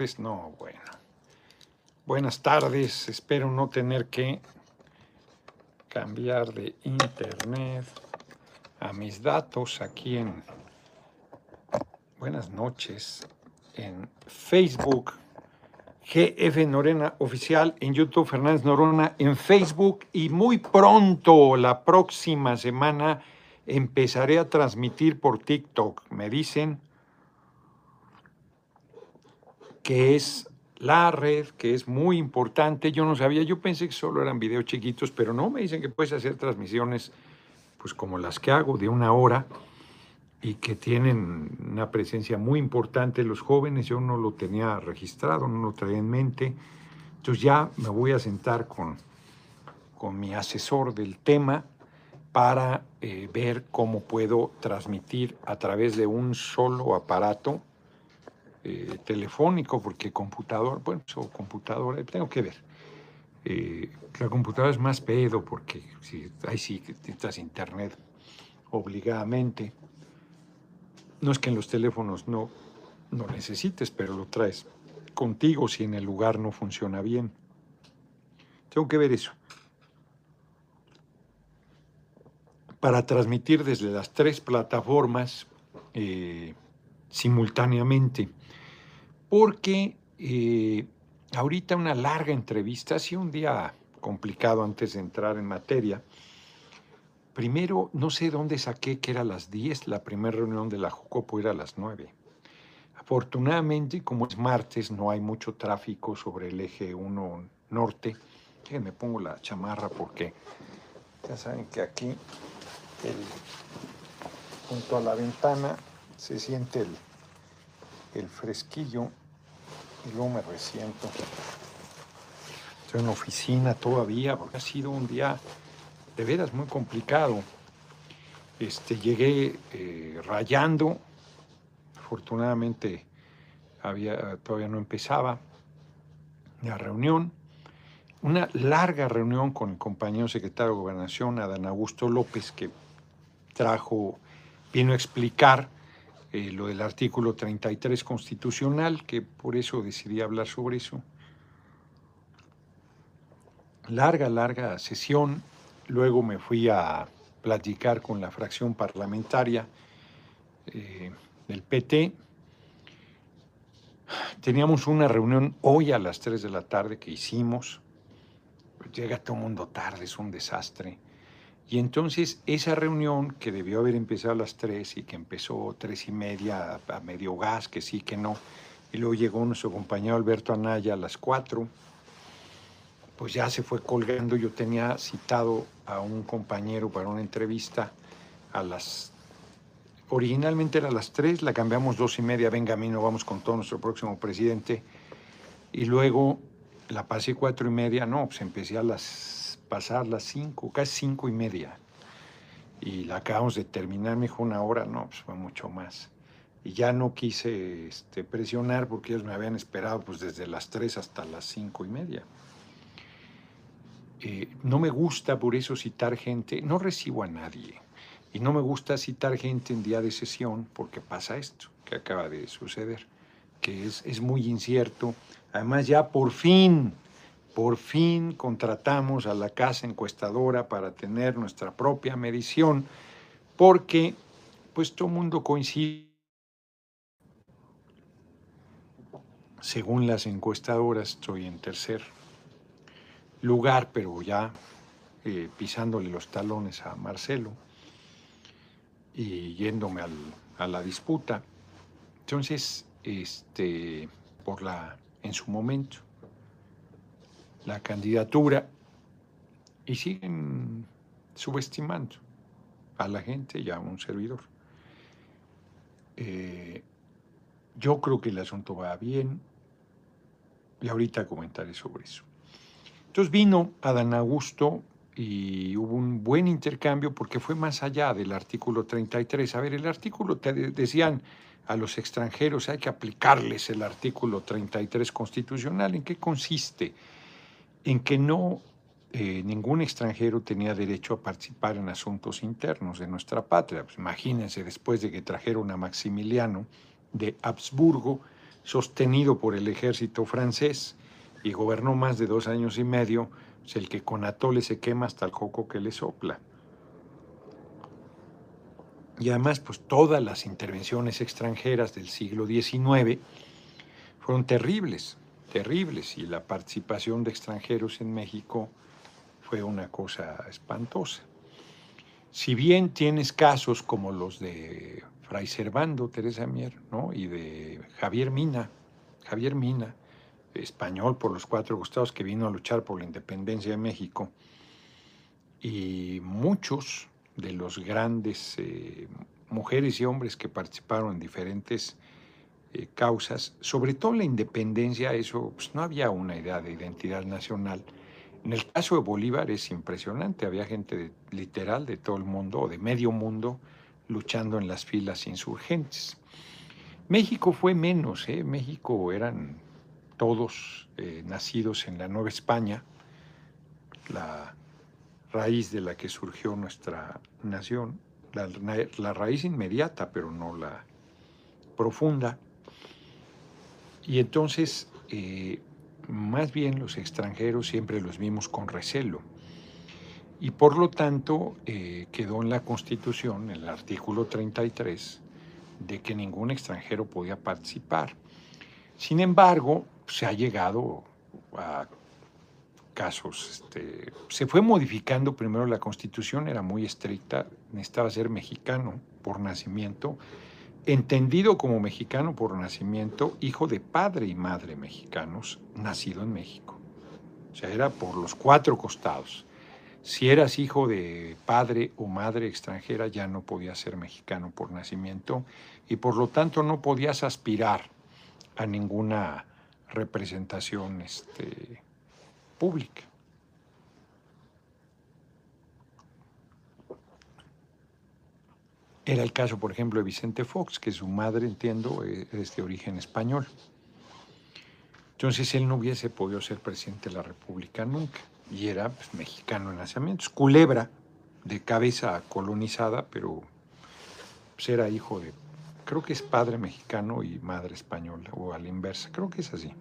Pues no, bueno. Buenas tardes, espero no tener que cambiar de internet a mis datos aquí en Buenas noches en Facebook GF Norena Oficial, en YouTube Fernández Norona, en Facebook y muy pronto, la próxima semana, empezaré a transmitir por TikTok. Me dicen que es la red, que es muy importante. Yo no sabía, yo pensé que solo eran videos chiquitos, pero no, me dicen que puedes hacer transmisiones pues como las que hago de una hora y que tienen una presencia muy importante los jóvenes. Yo no lo tenía registrado, no lo traía en mente. Entonces ya me voy a sentar con, con mi asesor del tema para eh, ver cómo puedo transmitir a través de un solo aparato eh, telefónico, porque computador, bueno, o computadora, tengo que ver. Eh, la computadora es más pedo porque si, ahí sí necesitas internet obligadamente. No es que en los teléfonos no, no necesites, pero lo traes contigo si en el lugar no funciona bien. Tengo que ver eso. Para transmitir desde las tres plataformas eh, simultáneamente porque eh, ahorita una larga entrevista, ha sido un día complicado antes de entrar en materia. Primero, no sé dónde saqué que era las 10, la primera reunión de la Jucopo era las 9. Afortunadamente, como es martes, no hay mucho tráfico sobre el eje 1 norte. Me pongo la chamarra porque ya saben que aquí, junto a la ventana, se siente el fresquillo y luego me resiento. Estoy en oficina todavía porque ha sido un día de veras muy complicado. Este, llegué eh, rayando, afortunadamente había, todavía no empezaba la reunión. Una larga reunión con el compañero secretario de Gobernación, Adán Augusto López, que trajo, vino a explicar eh, lo del artículo 33 constitucional, que por eso decidí hablar sobre eso. Larga, larga sesión. Luego me fui a platicar con la fracción parlamentaria eh, del PT. Teníamos una reunión hoy a las 3 de la tarde que hicimos. Llega todo el mundo tarde, es un desastre. Y entonces esa reunión que debió haber empezado a las tres y que empezó tres y media a, medio gas, que sí, que no, y luego llegó nuestro compañero Alberto Anaya a las cuatro, pues ya se fue colgando. Yo tenía citado a un compañero para una entrevista a las... Originalmente era a las tres, la cambiamos dos y media, venga a mí, no vamos con todo nuestro próximo presidente. Y luego la pasé cuatro y media, no, pues empecé a las pasar las cinco, casi cinco y media. Y la acabamos de terminar, me dijo una hora, no, pues fue mucho más. Y ya no quise este, presionar porque ellos me habían esperado pues desde las tres hasta las cinco y media. Eh, no me gusta por eso citar gente, no recibo a nadie. Y no me gusta citar gente en día de sesión porque pasa esto que acaba de suceder, que es, es muy incierto. Además ya por fin por fin contratamos a la casa encuestadora para tener nuestra propia medición, porque pues todo mundo coincide. Según las encuestadoras, estoy en tercer lugar, pero ya eh, pisándole los talones a Marcelo y yéndome a la disputa. Entonces, este, por la, en su momento, la candidatura y siguen subestimando a la gente y a un servidor. Eh, yo creo que el asunto va bien y ahorita comentaré sobre eso. Entonces vino Adán Augusto y hubo un buen intercambio porque fue más allá del artículo 33. A ver, el artículo, decían a los extranjeros, hay que aplicarles el artículo 33 constitucional. ¿En qué consiste? En que no eh, ningún extranjero tenía derecho a participar en asuntos internos de nuestra patria. Pues imagínense, después de que trajeron a Maximiliano de Habsburgo, sostenido por el ejército francés y gobernó más de dos años y medio, es el que con atole se quema hasta el coco que le sopla. Y además, pues todas las intervenciones extranjeras del siglo XIX fueron terribles, terribles, y la participación de extranjeros en México fue una cosa espantosa. Si bien tienes casos como los de Fray Servando, Teresa Mier, ¿no? y de Javier Mina, Javier Mina, español por los cuatro costados que vino a luchar por la independencia de México, y muchos de los grandes eh, mujeres y hombres que participaron en diferentes eh, causas, sobre todo la independencia, eso pues, no había una idea de identidad nacional. En el caso de Bolívar es impresionante, había gente literal de todo el mundo o de medio mundo luchando en las filas insurgentes. México fue menos, ¿eh? México eran todos eh, nacidos en la Nueva España, la raíz de la que surgió nuestra nación, la raíz inmediata, pero no la profunda. Y entonces, eh, más bien los extranjeros siempre los vimos con recelo. Y por lo tanto, eh, quedó en la Constitución, en el artículo 33, de que ningún extranjero podía participar. Sin embargo, se ha llegado a casos. Este, se fue modificando primero la Constitución, era muy estricta, necesitaba ser mexicano por nacimiento entendido como mexicano por nacimiento, hijo de padre y madre mexicanos, nacido en México. O sea, era por los cuatro costados. Si eras hijo de padre o madre extranjera, ya no podías ser mexicano por nacimiento y por lo tanto no podías aspirar a ninguna representación este, pública. Era el caso, por ejemplo, de Vicente Fox, que su madre, entiendo, eh, es de origen español. Entonces él no hubiese podido ser presidente de la República nunca. Y era pues, mexicano en nacimiento. Culebra, de cabeza colonizada, pero pues, era hijo de, creo que es padre mexicano y madre española, o a la inversa, creo que es así.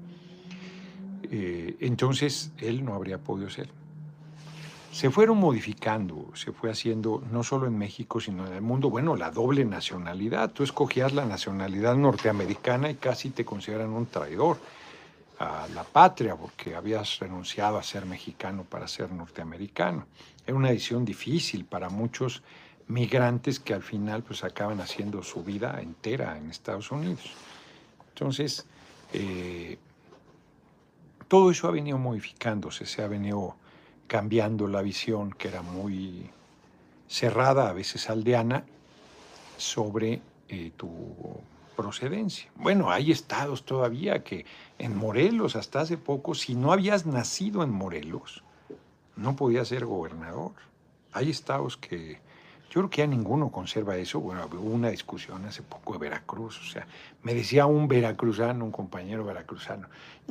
Eh, entonces él no habría podido ser se fueron modificando, se fue haciendo no solo en México, sino en el mundo, bueno, la doble nacionalidad. Tú escogías la nacionalidad norteamericana y casi te consideran un traidor a la patria porque habías renunciado a ser mexicano para ser norteamericano. Era una decisión difícil para muchos migrantes que al final pues acaban haciendo su vida entera en Estados Unidos. Entonces, eh, todo eso ha venido modificándose, se ha venido cambiando la visión que era muy cerrada, a veces aldeana, sobre eh, tu procedencia. Bueno, hay estados todavía que en Morelos, hasta hace poco, si no habías nacido en Morelos, no podías ser gobernador. Hay estados que yo creo que ya ninguno conserva eso. Bueno, hubo una discusión hace poco de Veracruz. O sea, me decía un veracruzano, un compañero veracruzano,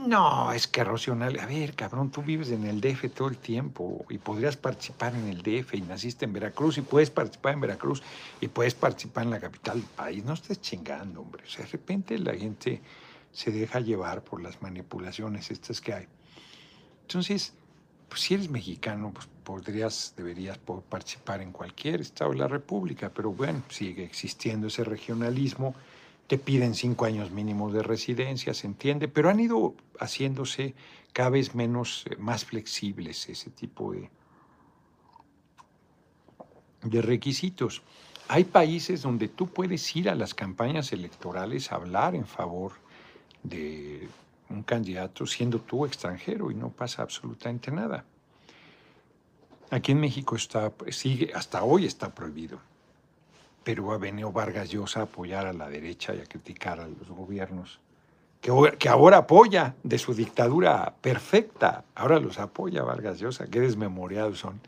no, es que Rocional, a ver, cabrón, tú vives en el DF todo el tiempo y podrías participar en el DF y naciste en Veracruz y puedes participar en Veracruz y puedes participar en la capital del país. No estés chingando, hombre. O sea, de repente la gente se deja llevar por las manipulaciones estas que hay. Entonces, pues si eres mexicano, pues podrías, deberías participar en cualquier estado de la República, pero bueno, sigue existiendo ese regionalismo, te piden cinco años mínimos de residencia, se entiende, pero han ido haciéndose cada vez menos, eh, más flexibles ese tipo de, de requisitos. Hay países donde tú puedes ir a las campañas electorales a hablar en favor de un candidato siendo tú extranjero y no pasa absolutamente nada. Aquí en México está, sigue, hasta hoy está prohibido. Pero ha venido Vargas Llosa a apoyar a la derecha y a criticar a los gobiernos, que, que ahora apoya de su dictadura perfecta. Ahora los apoya Vargas Llosa, qué desmemoriados son.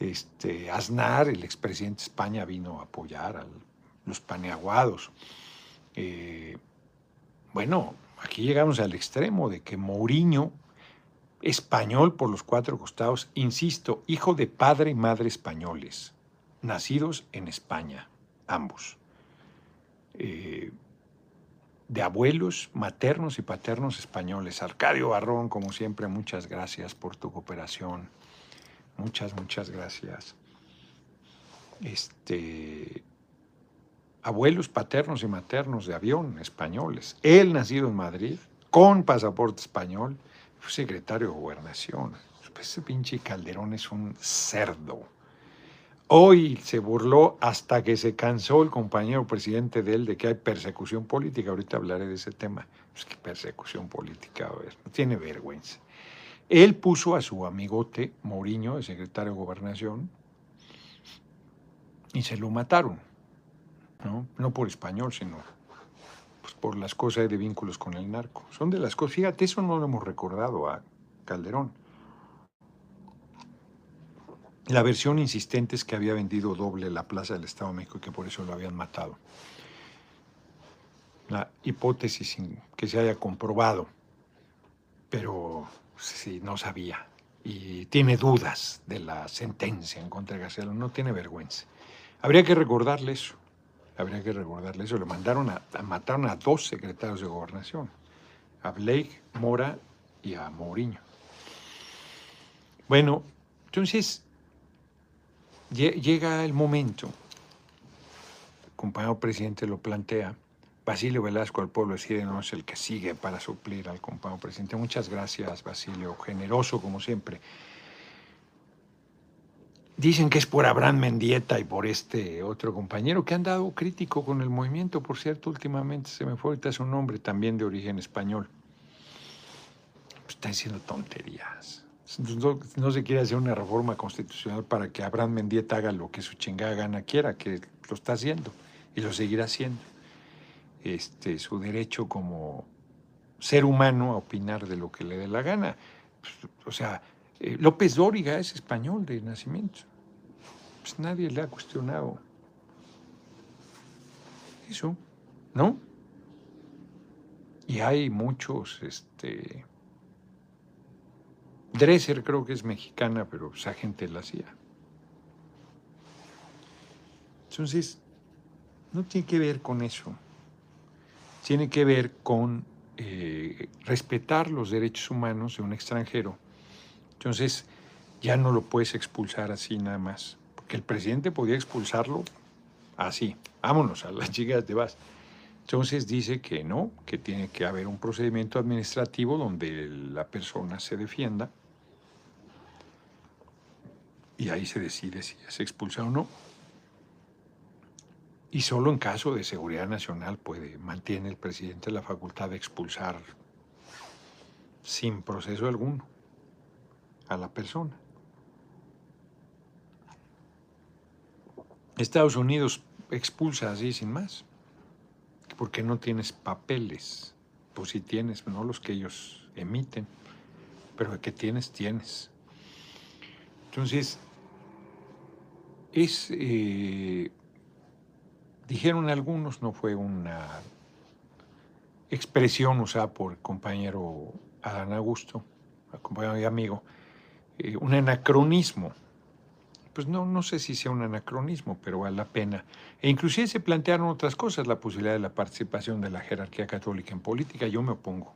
Este, Aznar, el expresidente de España, vino a apoyar a los paneaguados. Eh, bueno, aquí llegamos al extremo de que Mourinho, español por los cuatro costados, insisto, hijo de padre y madre españoles, nacidos en España, ambos. Eh, de abuelos maternos y paternos españoles. Arcadio Barrón, como siempre, muchas gracias por tu cooperación. Muchas, muchas gracias. Este, abuelos paternos y maternos de avión españoles. Él nacido en Madrid, con pasaporte español, fue secretario de gobernación. Ese pinche Calderón es un cerdo. Hoy se burló hasta que se cansó el compañero presidente de él de que hay persecución política. Ahorita hablaré de ese tema. Es que persecución política, a ver, no tiene vergüenza. Él puso a su amigote Mourinho, el secretario de Gobernación, y se lo mataron. no por español, sino pues, por las cosas de vínculos con el narco. Son de las cosas, fíjate, eso no lo hemos recordado a Calderón. La versión insistente es que había vendido doble la Plaza del Estado de México y que por eso lo habían matado. La hipótesis que se haya comprobado, pero sí, no sabía. Y tiene dudas de la sentencia en contra de García, no tiene vergüenza. Habría que recordarle eso, habría que recordarle eso. Le mandaron a, mataron a dos secretarios de gobernación, a Blake, Mora y a Mourinho. Bueno, entonces Llega el momento, el compañero presidente lo plantea, Basilio Velasco al pueblo decide no es el que sigue para suplir al compañero presidente. Muchas gracias, Basilio, generoso como siempre. Dicen que es por Abraham Mendieta y por este otro compañero que han dado crítico con el movimiento, por cierto, últimamente se me fue ahorita su nombre, también de origen español. Pues están diciendo tonterías. No, se quiere hacer una reforma constitucional para que Abraham Mendieta haga lo que su chingada gana quiera, que lo está haciendo y lo seguirá haciendo. Este, su derecho como ser humano a opinar de lo que le dé la gana. Pues, o sea, eh, López Dóriga es español de nacimiento. Pues nadie le ha cuestionado eso, ¿no? Y hay muchos, este, Dresser creo que es mexicana, pero esa gente la hacía. Entonces, no tiene que ver con eso. Tiene que ver con eh, respetar los derechos humanos de un extranjero. Entonces, ya no lo puedes expulsar así nada más. Porque el presidente podía expulsarlo así. Vámonos a las chicas de vas. Entonces dice que no, que tiene que haber un procedimiento administrativo donde la persona se defienda y ahí se decide si es expulsado o no. Y solo en caso de seguridad nacional puede, mantiene el presidente la facultad de expulsar sin proceso alguno a la persona. Estados Unidos expulsa así sin más, porque no tienes papeles, pues si tienes, no los que ellos emiten, pero que tienes, tienes. Entonces, es, eh, dijeron algunos, no fue una expresión usada por el compañero Adán Augusto, compañero y amigo, eh, un anacronismo. Pues no, no sé si sea un anacronismo, pero vale la pena. E inclusive se plantearon otras cosas, la posibilidad de la participación de la jerarquía católica en política. Yo me opongo,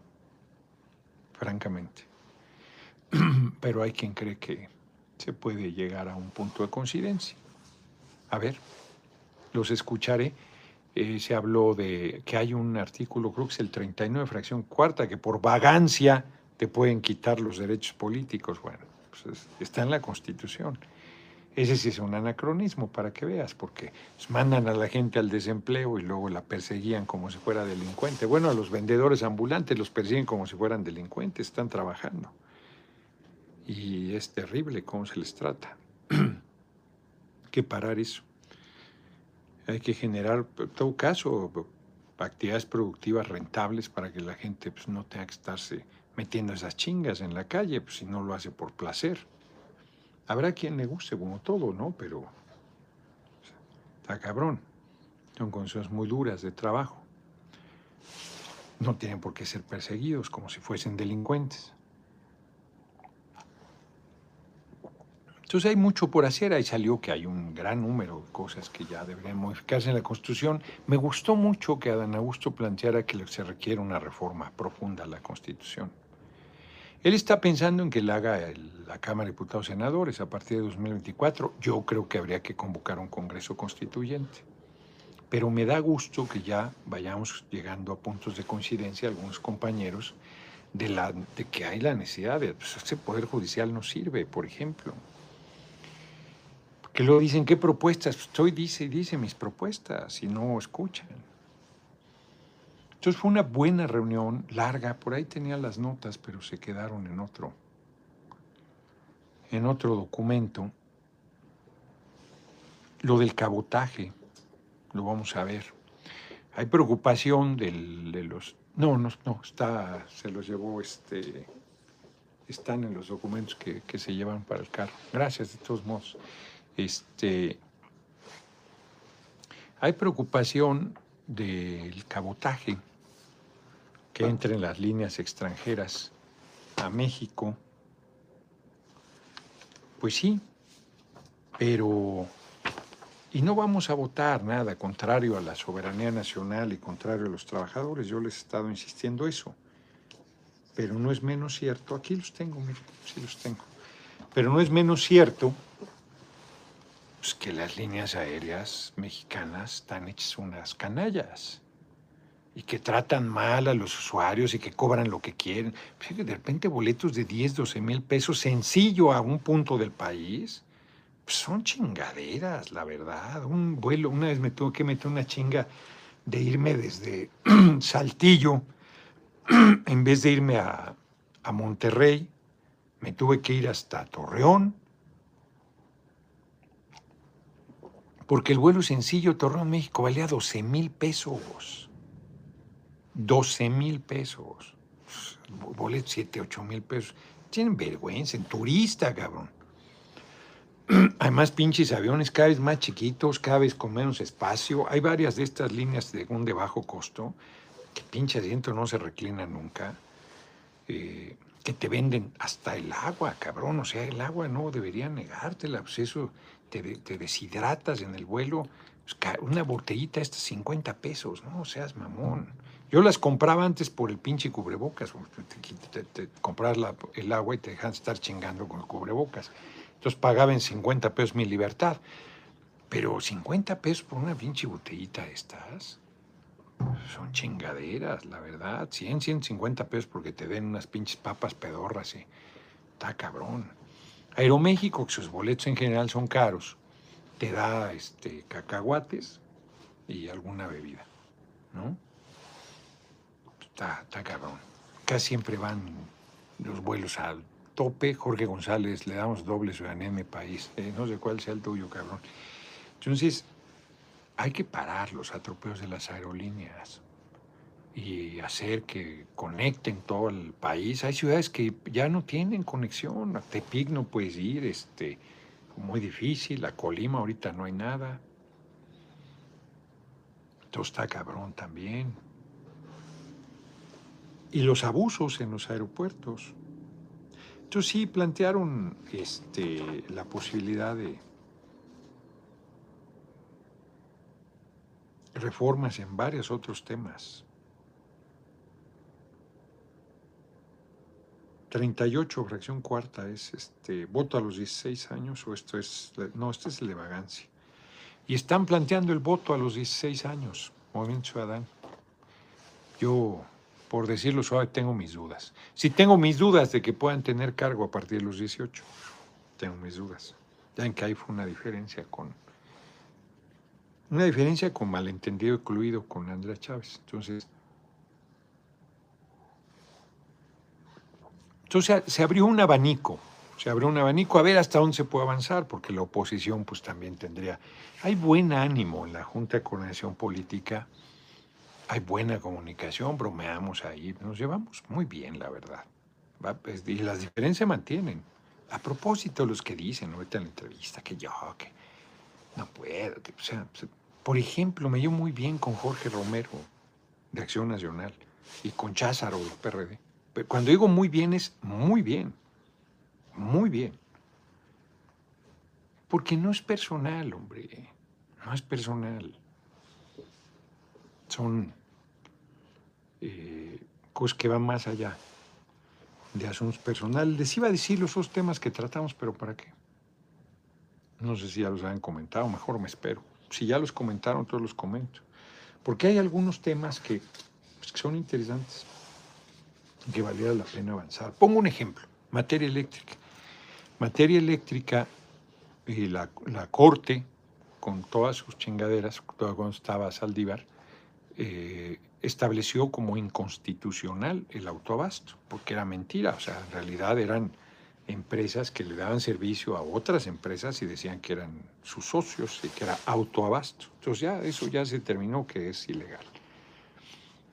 francamente. Pero hay quien cree que se puede llegar a un punto de coincidencia. A ver, los escucharé. Eh, se habló de que hay un artículo, creo que es el 39, fracción cuarta, que por vagancia te pueden quitar los derechos políticos. Bueno, pues está en la Constitución. Ese sí es un anacronismo para que veas, porque pues, mandan a la gente al desempleo y luego la perseguían como si fuera delincuente. Bueno, a los vendedores ambulantes los persiguen como si fueran delincuentes, están trabajando. Y es terrible cómo se les trata. que parar eso. Hay que generar, en todo caso, actividades productivas rentables para que la gente pues, no tenga que estarse metiendo esas chingas en la calle, pues, si no lo hace por placer. Habrá quien le guste, como todo, ¿no? Pero está cabrón. Son condiciones muy duras de trabajo. No tienen por qué ser perseguidos como si fuesen delincuentes. Entonces hay mucho por hacer. Ahí salió que hay un gran número de cosas que ya deberían modificarse en la Constitución. Me gustó mucho que Adán Augusto planteara que se requiere una reforma profunda a la Constitución. Él está pensando en que la haga la Cámara de Diputados Senadores a partir de 2024. Yo creo que habría que convocar un Congreso Constituyente. Pero me da gusto que ya vayamos llegando a puntos de coincidencia algunos compañeros de, la, de que hay la necesidad de... Pues, ese Poder Judicial no sirve, por ejemplo que luego dicen, ¿qué propuestas? Estoy, dice, dice mis propuestas y no escuchan. Entonces fue una buena reunión, larga, por ahí tenía las notas, pero se quedaron en otro, en otro documento. Lo del cabotaje, lo vamos a ver. Hay preocupación del, de los... No, no, no, está, se los llevó, este, están en los documentos que, que se llevan para el carro. Gracias, de todos modos. Este, hay preocupación del cabotaje que entre en las líneas extranjeras a México. Pues sí, pero... Y no vamos a votar nada contrario a la soberanía nacional y contrario a los trabajadores. Yo les he estado insistiendo eso. Pero no es menos cierto, aquí los tengo, miren, sí los tengo. Pero no es menos cierto pues que las líneas aéreas mexicanas están hechas unas canallas y que tratan mal a los usuarios y que cobran lo que quieren. Pues, de repente boletos de 10, 12 mil pesos sencillo a un punto del país, pues son chingaderas, la verdad. Un vuelo, una vez me tuve que meter una chinga de irme desde Saltillo, en vez de irme a, a Monterrey, me tuve que ir hasta Torreón, porque el vuelo sencillo Torreón, México valía 12 mil pesos. 12 mil pesos. Boleto 7, 8 mil pesos. Tienen vergüenza, en turista, cabrón. Además, pinches aviones cada vez más chiquitos, cada vez con menos espacio. Hay varias de estas líneas de un bajo costo que pinche asiento no se reclina nunca. Eh, que te venden hasta el agua, cabrón. O sea, el agua no deberían negártela. Pues eso te, deshidratas en el vuelo, pues, una botellita estas 50 pesos, ¿no? seas mamón. Yo las compraba antes por el pinche cubrebocas, te, te, comprabas el agua y te dejan estar chingando con el cubrebocas. Entonces pagaba en 50 pesos mi libertad. Pero 50 pesos por una pinche botellita estas, son chingaderas, la verdad. 100, 150 pesos porque te den unas pinches papas pedorras y está cabrón. Aeroméxico, que sus boletos en general son caros, te da este, cacahuates y alguna bebida, ¿no? Está, está cabrón. Casi siempre van los vuelos al tope. Jorge González, le damos doble ciudadanía en mi país. Eh, no sé cuál sea el tuyo, cabrón. Entonces, hay que parar los atropellos de las aerolíneas y hacer que conecten todo el país. Hay ciudades que ya no tienen conexión. A Tepic no puedes ir, este, muy difícil. A Colima ahorita no hay nada. Todo está cabrón también. Y los abusos en los aeropuertos. Entonces sí plantearon este, la posibilidad de reformas en varios otros temas. 38, fracción cuarta, es este voto a los 16 años o esto es, no, este es el de vagancia. Y están planteando el voto a los 16 años, Movimiento Ciudadano. Yo, por decirlo suave, tengo mis dudas. Si tengo mis dudas de que puedan tener cargo a partir de los 18, tengo mis dudas. Ya en que ahí fue una diferencia con, una diferencia con malentendido incluido con Andrea Chávez. Entonces, Entonces se abrió un abanico, se abrió un abanico a ver hasta dónde se puede avanzar, porque la oposición pues también tendría... Hay buen ánimo en la Junta de Coordinación Política, hay buena comunicación, bromeamos ahí, nos llevamos muy bien, la verdad. Pues, y las diferencias se mantienen. A propósito, los que dicen ahorita en la entrevista que yo, que no puedo, que, o sea, por ejemplo, me llevo muy bien con Jorge Romero, de Acción Nacional, y con Cházaro, del PRD. Cuando digo muy bien es muy bien, muy bien. Porque no es personal, hombre. No es personal. Son eh, cosas que van más allá de asuntos personales. Les iba a decir los dos temas que tratamos, pero ¿para qué? No sé si ya los han comentado, mejor me espero. Si ya los comentaron, todos los comento. Porque hay algunos temas que, pues, que son interesantes y que valiera la pena avanzar. Pongo un ejemplo, materia eléctrica. Materia eléctrica, y la, la Corte, con todas sus chingaderas, cuando estaba Saldívar, eh, estableció como inconstitucional el autoabasto, porque era mentira, o sea, en realidad eran empresas que le daban servicio a otras empresas y decían que eran sus socios y que era autoabasto. Entonces ya eso ya se terminó que es ilegal.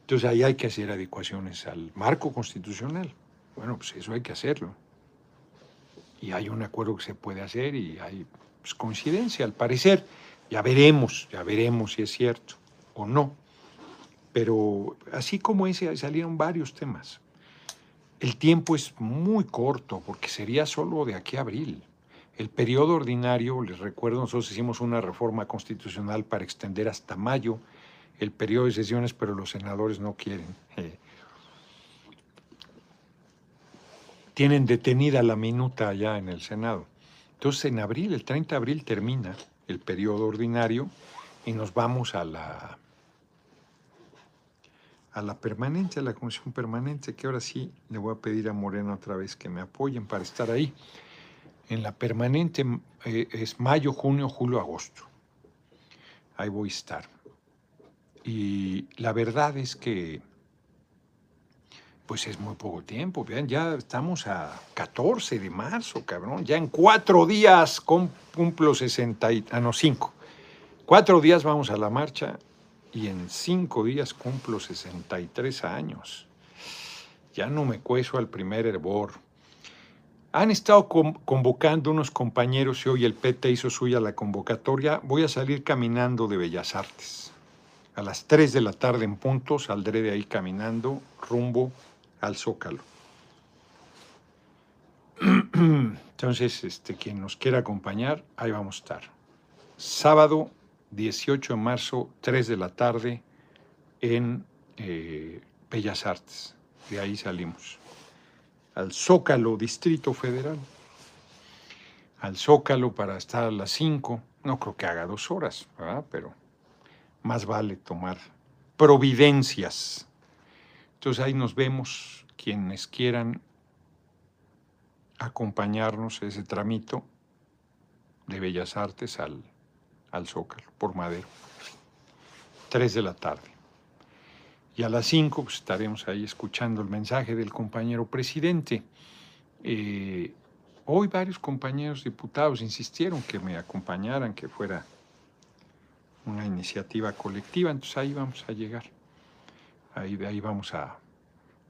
Entonces ahí hay que hacer adecuaciones al marco constitucional. Bueno, pues eso hay que hacerlo. Y hay un acuerdo que se puede hacer y hay pues, coincidencia al parecer. Ya veremos, ya veremos si es cierto o no. Pero así como ese salieron varios temas. El tiempo es muy corto porque sería solo de aquí a abril. El periodo ordinario, les recuerdo, nosotros hicimos una reforma constitucional para extender hasta mayo el periodo de sesiones, pero los senadores no quieren. Eh, tienen detenida la minuta allá en el Senado. Entonces, en abril, el 30 de abril termina el periodo ordinario y nos vamos a la a la permanencia, a la comisión permanente, que ahora sí le voy a pedir a Moreno otra vez que me apoyen para estar ahí. En la permanente eh, es mayo, junio, julio, agosto. Ahí voy a estar. Y la verdad es que, pues es muy poco tiempo. Vean, ya estamos a 14 de marzo, cabrón. Ya en cuatro días cumplo 60 y, ah, no, cinco. Cuatro días vamos a la marcha y en cinco días cumplo 63 años. Ya no me cueso al primer hervor. Han estado convocando unos compañeros y hoy el PT hizo suya la convocatoria. Voy a salir caminando de Bellas Artes. A las 3 de la tarde en punto saldré de ahí caminando rumbo al Zócalo. Entonces, este, quien nos quiera acompañar, ahí vamos a estar. Sábado 18 de marzo, 3 de la tarde, en eh, Bellas Artes. De ahí salimos. Al Zócalo, Distrito Federal. Al Zócalo para estar a las 5. No creo que haga dos horas, ¿verdad? Pero más vale tomar providencias. Entonces ahí nos vemos quienes quieran acompañarnos ese tramito de Bellas Artes al al Zócalo, por Madero. Tres de la tarde. Y a las cinco pues, estaremos ahí escuchando el mensaje del compañero presidente. Eh, hoy varios compañeros diputados insistieron que me acompañaran, que fuera una iniciativa colectiva, entonces ahí vamos a llegar. Ahí, ahí vamos a...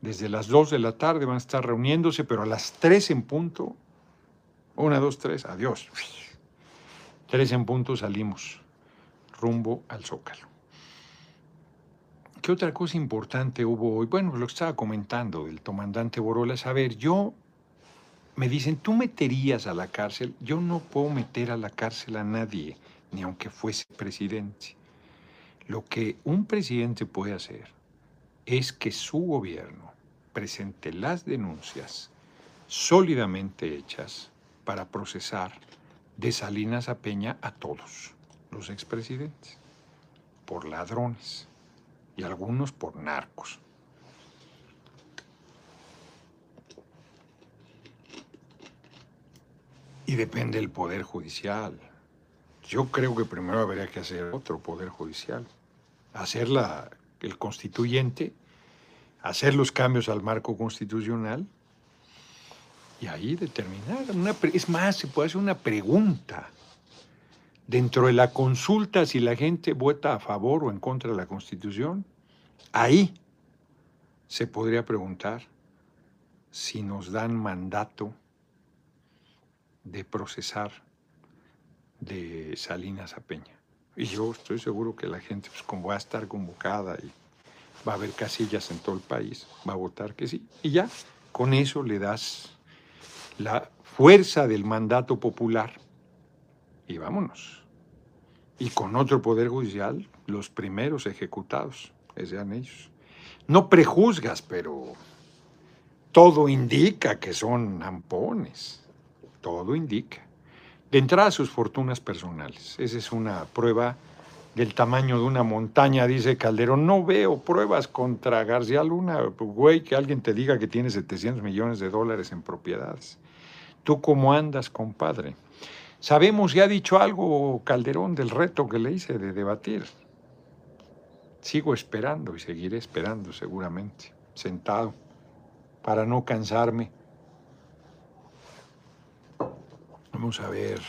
Desde las dos de la tarde van a estar reuniéndose, pero a las tres en punto, una, dos, tres, adiós. Tres en punto salimos rumbo al Zócalo. ¿Qué otra cosa importante hubo hoy? Bueno, lo que estaba comentando del comandante Borola. A ver, yo, me dicen, tú meterías a la cárcel. Yo no puedo meter a la cárcel a nadie, ni aunque fuese presidente. Lo que un presidente puede hacer es que su gobierno presente las denuncias sólidamente hechas para procesar de Salinas a Peña a todos los expresidentes, por ladrones y algunos por narcos. Y depende del Poder Judicial. Yo creo que primero habría que hacer otro Poder Judicial. Hacer el constituyente, hacer los cambios al marco constitucional y ahí determinar. Es más, se puede hacer una pregunta. Dentro de la consulta, si la gente vota a favor o en contra de la Constitución, ahí se podría preguntar si nos dan mandato de procesar de Salinas a Peña. Y yo estoy seguro que la gente, pues como va a estar convocada y va a haber casillas en todo el país, va a votar que sí. Y ya, con eso le das la fuerza del mandato popular y vámonos. Y con otro poder judicial, los primeros ejecutados, sean ellos. No prejuzgas, pero todo indica que son ampones. Todo indica. De entrada, sus fortunas personales. Esa es una prueba del tamaño de una montaña, dice Calderón. No veo pruebas contra García Luna, güey, que alguien te diga que tiene 700 millones de dólares en propiedades. ¿Tú cómo andas, compadre? Sabemos, ya ha dicho algo Calderón del reto que le hice de debatir. Sigo esperando y seguiré esperando seguramente, sentado, para no cansarme. Vamos a ver.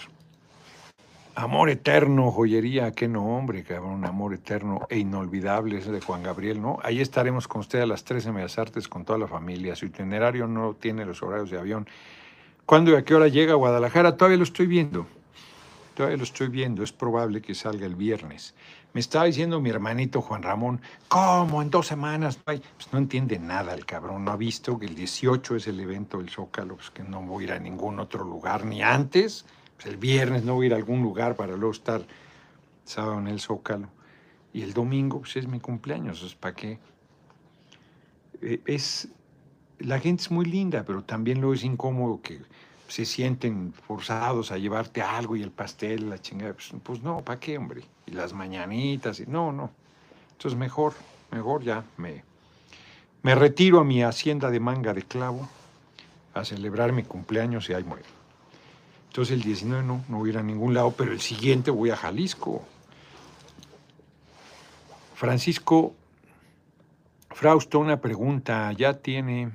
Amor eterno, joyería, qué nombre, cabrón, amor eterno e inolvidable, ese de Juan Gabriel, ¿no? Ahí estaremos con usted a las 13 en Bellas Artes con toda la familia. Su itinerario no tiene los horarios de avión. ¿Cuándo y a qué hora llega a Guadalajara? Todavía lo estoy viendo. Todavía lo estoy viendo. Es probable que salga el viernes. Me estaba diciendo mi hermanito Juan Ramón, ¿cómo? En dos semanas. Pues no entiende nada el cabrón. No ha visto que el 18 es el evento del Zócalo, pues que no voy a ir a ningún otro lugar ni antes pues el viernes no voy a ir a algún lugar para luego estar sábado en el Zócalo. Y el domingo, pues es mi cumpleaños, ¿para qué? Eh, es, la gente es muy linda, pero también luego es incómodo que se sienten forzados a llevarte algo y el pastel, la chingada. Pues, pues no, ¿para qué, hombre? Y las mañanitas, y no, no. Entonces mejor, mejor ya me, me retiro a mi hacienda de manga de clavo a celebrar mi cumpleaños y ahí muero. Entonces el 19 no, no voy a ir a ningún lado, pero el siguiente voy a Jalisco. Francisco Frausto, una pregunta. ¿Ya tiene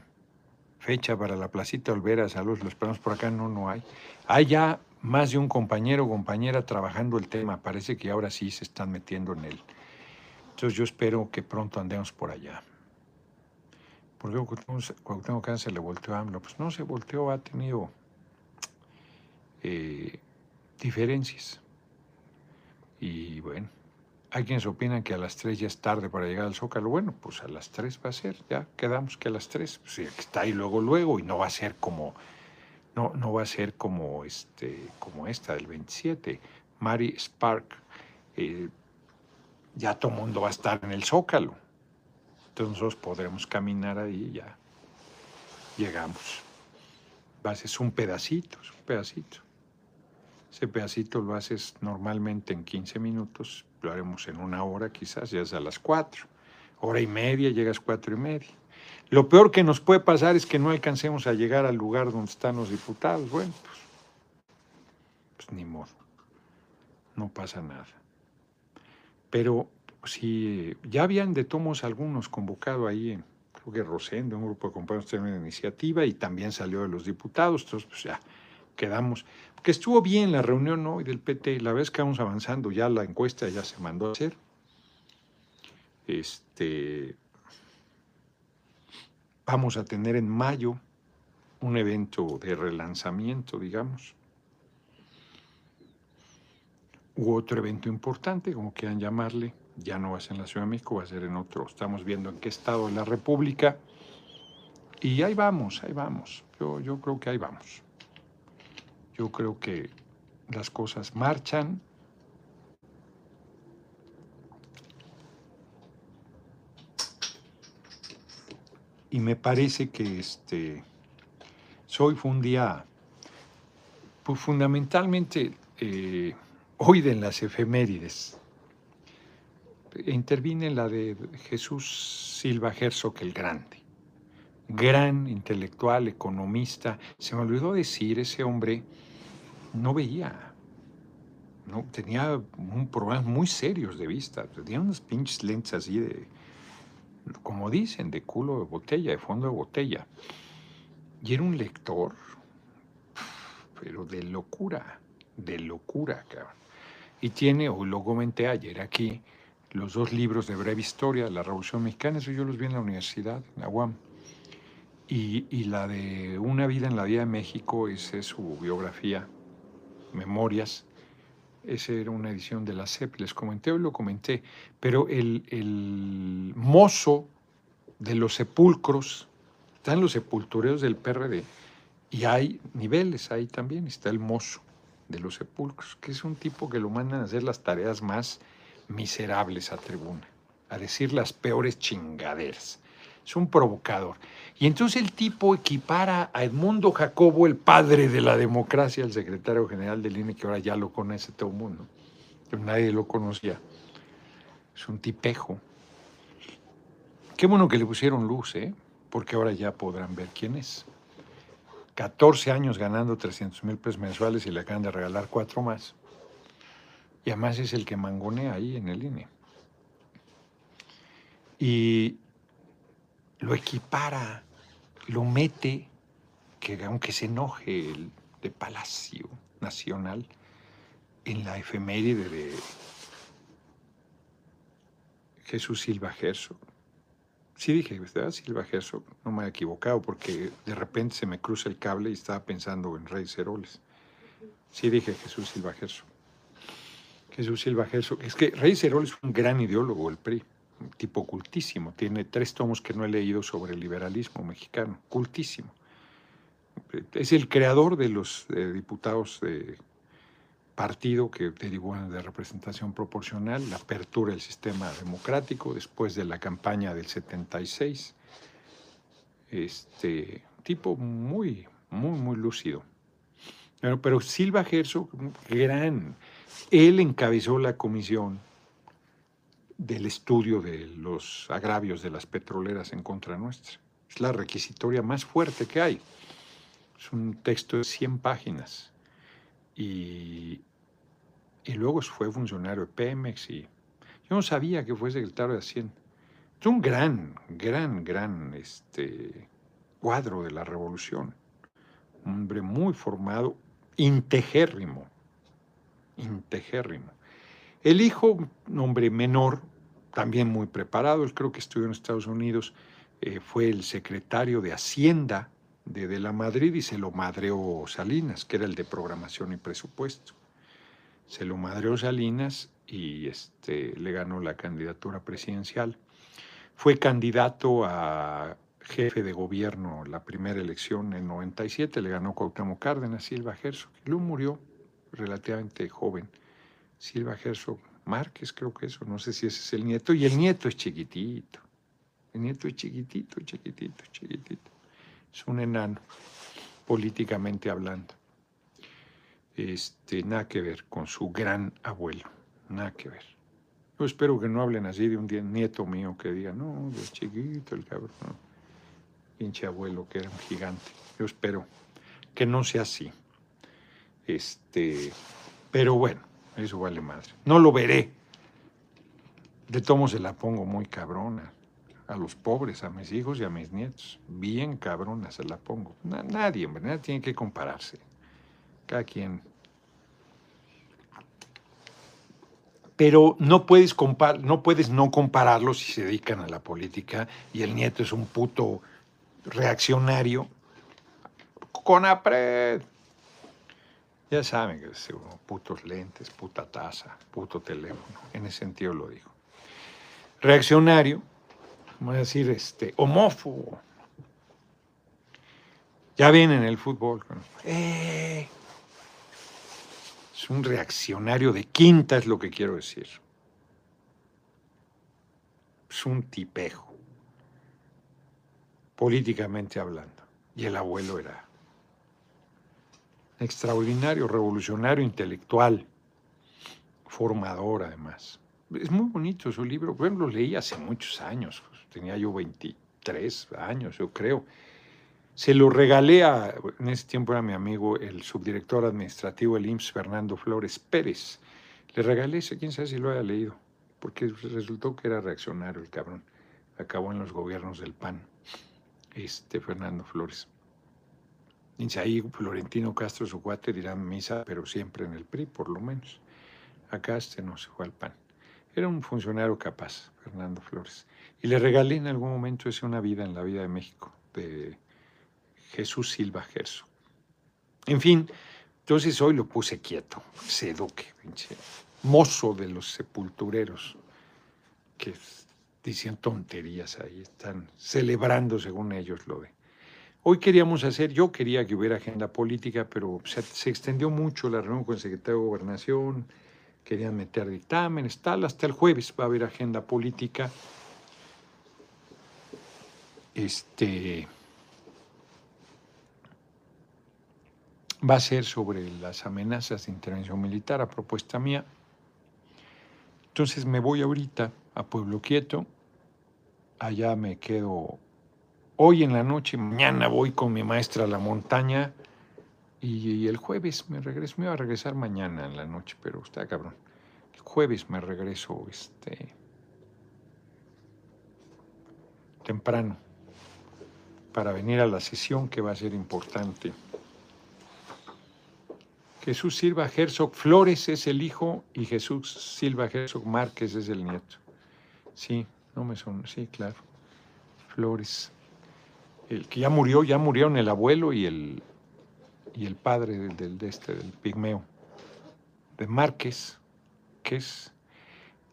fecha para la placita Olvera? Saludos, lo esperamos por acá. No, no hay. Hay ya más de un compañero o compañera trabajando el tema. Parece que ahora sí se están metiendo en él. Entonces yo espero que pronto andemos por allá. ¿Por qué tengo Cáncer le volteó a AMLO? Pues no se volteó, ha tenido eh, diferencias. Y bueno, hay quienes opinan que a las 3 ya es tarde para llegar al Zócalo. Bueno, pues a las 3 va a ser, ya quedamos que a las 3, pues está ahí luego, luego, y no va a ser como, no, no va a ser como, este, como esta del 27. Mary Spark, eh, ya todo mundo va a estar en el Zócalo. Entonces nosotros podremos caminar ahí y ya llegamos. Ser un pedacito, es un pedacito. Ese pedacito lo haces normalmente en 15 minutos, lo haremos en una hora quizás, ya es a las 4. Hora y media, llegas cuatro y media. Lo peor que nos puede pasar es que no alcancemos a llegar al lugar donde están los diputados. Bueno, pues, pues ni modo. No pasa nada. Pero si ya habían de tomos algunos convocado ahí, creo que Rosendo, un grupo de compañeros una iniciativa, y también salió de los diputados, entonces pues ya quedamos. Que estuvo bien la reunión hoy del PT, la vez que vamos avanzando, ya la encuesta ya se mandó a hacer. Este, vamos a tener en mayo un evento de relanzamiento, digamos, u otro evento importante, como quieran llamarle, ya no va a ser en la Ciudad de México, va a ser en otro, estamos viendo en qué estado de la República, y ahí vamos, ahí vamos, yo, yo creo que ahí vamos. Yo creo que las cosas marchan. Y me parece que este, hoy fue un día, pues fundamentalmente, eh, hoy de las efemérides. Interviene la de Jesús Silva Herzog el Grande gran intelectual, economista. Se me olvidó decir, ese hombre no veía, no, tenía un problemas muy serios de vista, tenía unas pinches lentes así de, como dicen, de culo de botella, de fondo de botella. Y era un lector, pero de locura, de locura, cabrón. Y tiene, o lo comenté ayer aquí, los dos libros de breve historia de la Revolución Mexicana, eso yo los vi en la universidad, en la UAM. Y, la de Una vida en la vida de México, esa es su biografía, Memorias. Esa era una edición de la CEP, les comenté hoy lo comenté, pero el, el mozo de los sepulcros, están los sepultureos del PRD, y hay niveles ahí también, está el mozo, de los sepulcros, que es un tipo que lo mandan a hacer las tareas más miserables a tribuna, a decir las peores chingaderas. Es un provocador. Y entonces el tipo equipara a Edmundo Jacobo, el padre de la democracia, el secretario general del INE, que ahora ya lo conoce todo el mundo, nadie lo conocía. Es un tipejo. Qué bueno que le pusieron luz, ¿eh? porque ahora ya podrán ver quién es. 14 años ganando 300 mil pesos mensuales y le acaban de regalar cuatro más. Y además es el que mangonea ahí en el INE. Y lo equipara, lo mete, que aunque se enoje el de Palacio Nacional, en la efeméride de Jesús Silva Gerso. Sí dije, ¿verdad? Silva Gerso, no me he equivocado porque de repente se me cruza el cable y estaba pensando en Rey Ceroles. Sí dije Jesús Silva Gerso. Jesús Silva Gerso. Es que Rey Ceroles es un gran ideólogo, el PRI, tipo cultísimo. Tiene tres tomos que no he leído sobre el liberalismo mexicano, cultísimo. Es el creador de los diputados de partido que derivó de representación proporcional, la apertura del sistema democrático después de la campaña del 76. Este tipo muy, muy, muy lúcido. Pero, pero Silva Herzog, gran, él encabezó la comisión del estudio de los agravios de las petroleras en contra nuestra. Es la requisitoria más fuerte que hay. Es un texto de 100 páginas y, luego fue funcionario de Pemex y yo no sabía que fue secretario de Hacienda. Es un gran, gran, gran este, cuadro de la revolución. Un hombre muy formado, integérrimo, integérrimo. El hijo, un hombre menor, también muy preparado, él creo que estudió en Estados Unidos, eh, fue el secretario de Hacienda de, de, la Madrid y se lo madreó Salinas, que era el de programación y presupuesto. Se lo madreó Salinas y este, le ganó la candidatura presidencial. Fue candidato a jefe de gobierno la primera elección en 97, le ganó Cuauhtémoc Cárdenas, Silva Herzog, y luego murió relativamente joven. Silva Herzog Márquez, creo que eso, no sé si ese es el nieto, y el nieto es chiquitito. El nieto es chiquitito, chiquitito, chiquitito es un enano, políticamente hablando. Este, nada que ver con su gran abuelo, nada que ver. Yo espero que no hablen así de un nieto mío que diga, no, de chiquito el cabrón, pinche abuelo que era un gigante. Yo espero que no sea así. Este, pero bueno, eso vale madre. No lo veré. De tomo se la pongo muy cabrona a los pobres, a mis hijos y a mis nietos. Bien cabrona se la pongo. nadie, hombre, nadie tiene que compararse. Cada quien. Pero no puedes, no puedes no compararlos si se dedican a la política y el nieto es un puto reaccionario con apred. Ya saben que es putos lentes, puta taza, puto teléfono. En ese sentido lo digo. Reaccionario vamos a decir, este, homófobo. Ya viene en el fútbol. Eh, es un reaccionario de quinta, es lo que quiero decir. Es un tipejo, políticamente hablando. Y el abuelo era extraordinario, revolucionario, intelectual, formador además. Es muy bonito su libro, bueno, lo leí hace muchos años, tenía yo 23 años, yo creo. Se lo regalé a, en ese tiempo era mi amigo, el subdirector administrativo del IMSS, Fernando Flores Pérez. Le regalé ese, quién sabe si lo haya leído, porque resultó que era reaccionario el cabrón. Acabó en los gobiernos del PAN, este Fernando Flores. Ahí Florentino Castro, su cuate, dirá misa, pero siempre en el PRI, por lo menos. Acá este no se fue al PAN. Era un funcionario capaz, Fernando Flores. Y le regalé en algún momento ese Una vida en la vida de México, de Jesús Silva Gerso. En fin, entonces hoy lo puse quieto, ese duque, pinche mozo de los sepultureros, que dicen tonterías ahí, están celebrando según ellos lo de Hoy queríamos hacer, yo quería que hubiera agenda política, pero se, extendió mucho la reunión con el secretario de Gobernación, querían meter dictámenes, tal, hasta el jueves va a haber agenda política. Este va a ser sobre las amenazas de intervención militar a propuesta mía. Entonces me voy ahorita a Pueblo Quieto, allá me quedo hoy en la noche, mañana voy con mi maestra a la montaña y, el jueves me regreso, me iba a regresar mañana en la noche, pero está cabrón. El jueves me regreso este temprano para venir a la sesión que va a ser importante. Jesús Silva Herzog Flores es el hijo y Jesús Silva Herzog Márquez es el nieto. Sí, no me son, sí, claro. Flores. El que ya murió, ya murieron el abuelo y el, y el padre del, de este, del pigmeo, de Márquez, que es...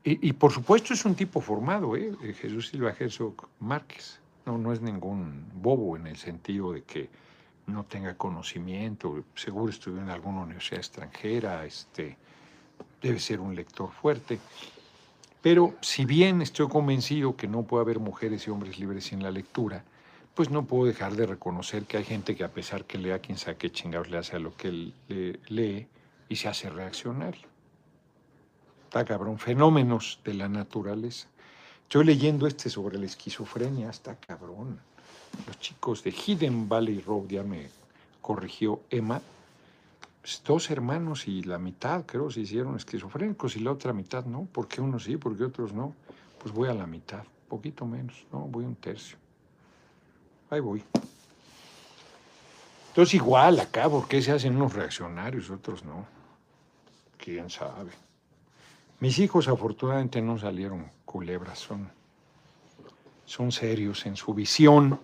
Y, por supuesto es un tipo formado, ¿eh? Jesús Silva Herzog Márquez. No, no es ningún bobo en el sentido de que no tenga conocimiento, seguro estudió en alguna universidad extranjera, este, debe ser un lector fuerte. Pero si bien estoy convencido que no puede haber mujeres y hombres libres sin la lectura, pues no puedo dejar de reconocer que hay gente que a pesar que lea quien sabe qué chingados le hace a lo que él lee y se hace reaccionario. Está cabrón, fenómenos de la naturaleza. Estoy leyendo este sobre la esquizofrenia, está cabrón los chicos de Hidden Valley Road, ya me corrigió Emma, pues, dos hermanos y la mitad, creo, se hicieron esquizofrénicos y la otra mitad no. ¿Por qué unos sí, por qué otros no? Pues voy a la mitad, poquito menos, no, voy un tercio. Ahí voy. Entonces igual acá, ¿por qué se hacen unos reaccionarios, otros no? ¿Quién sabe? Mis hijos afortunadamente no salieron culebras, son, son serios en su visión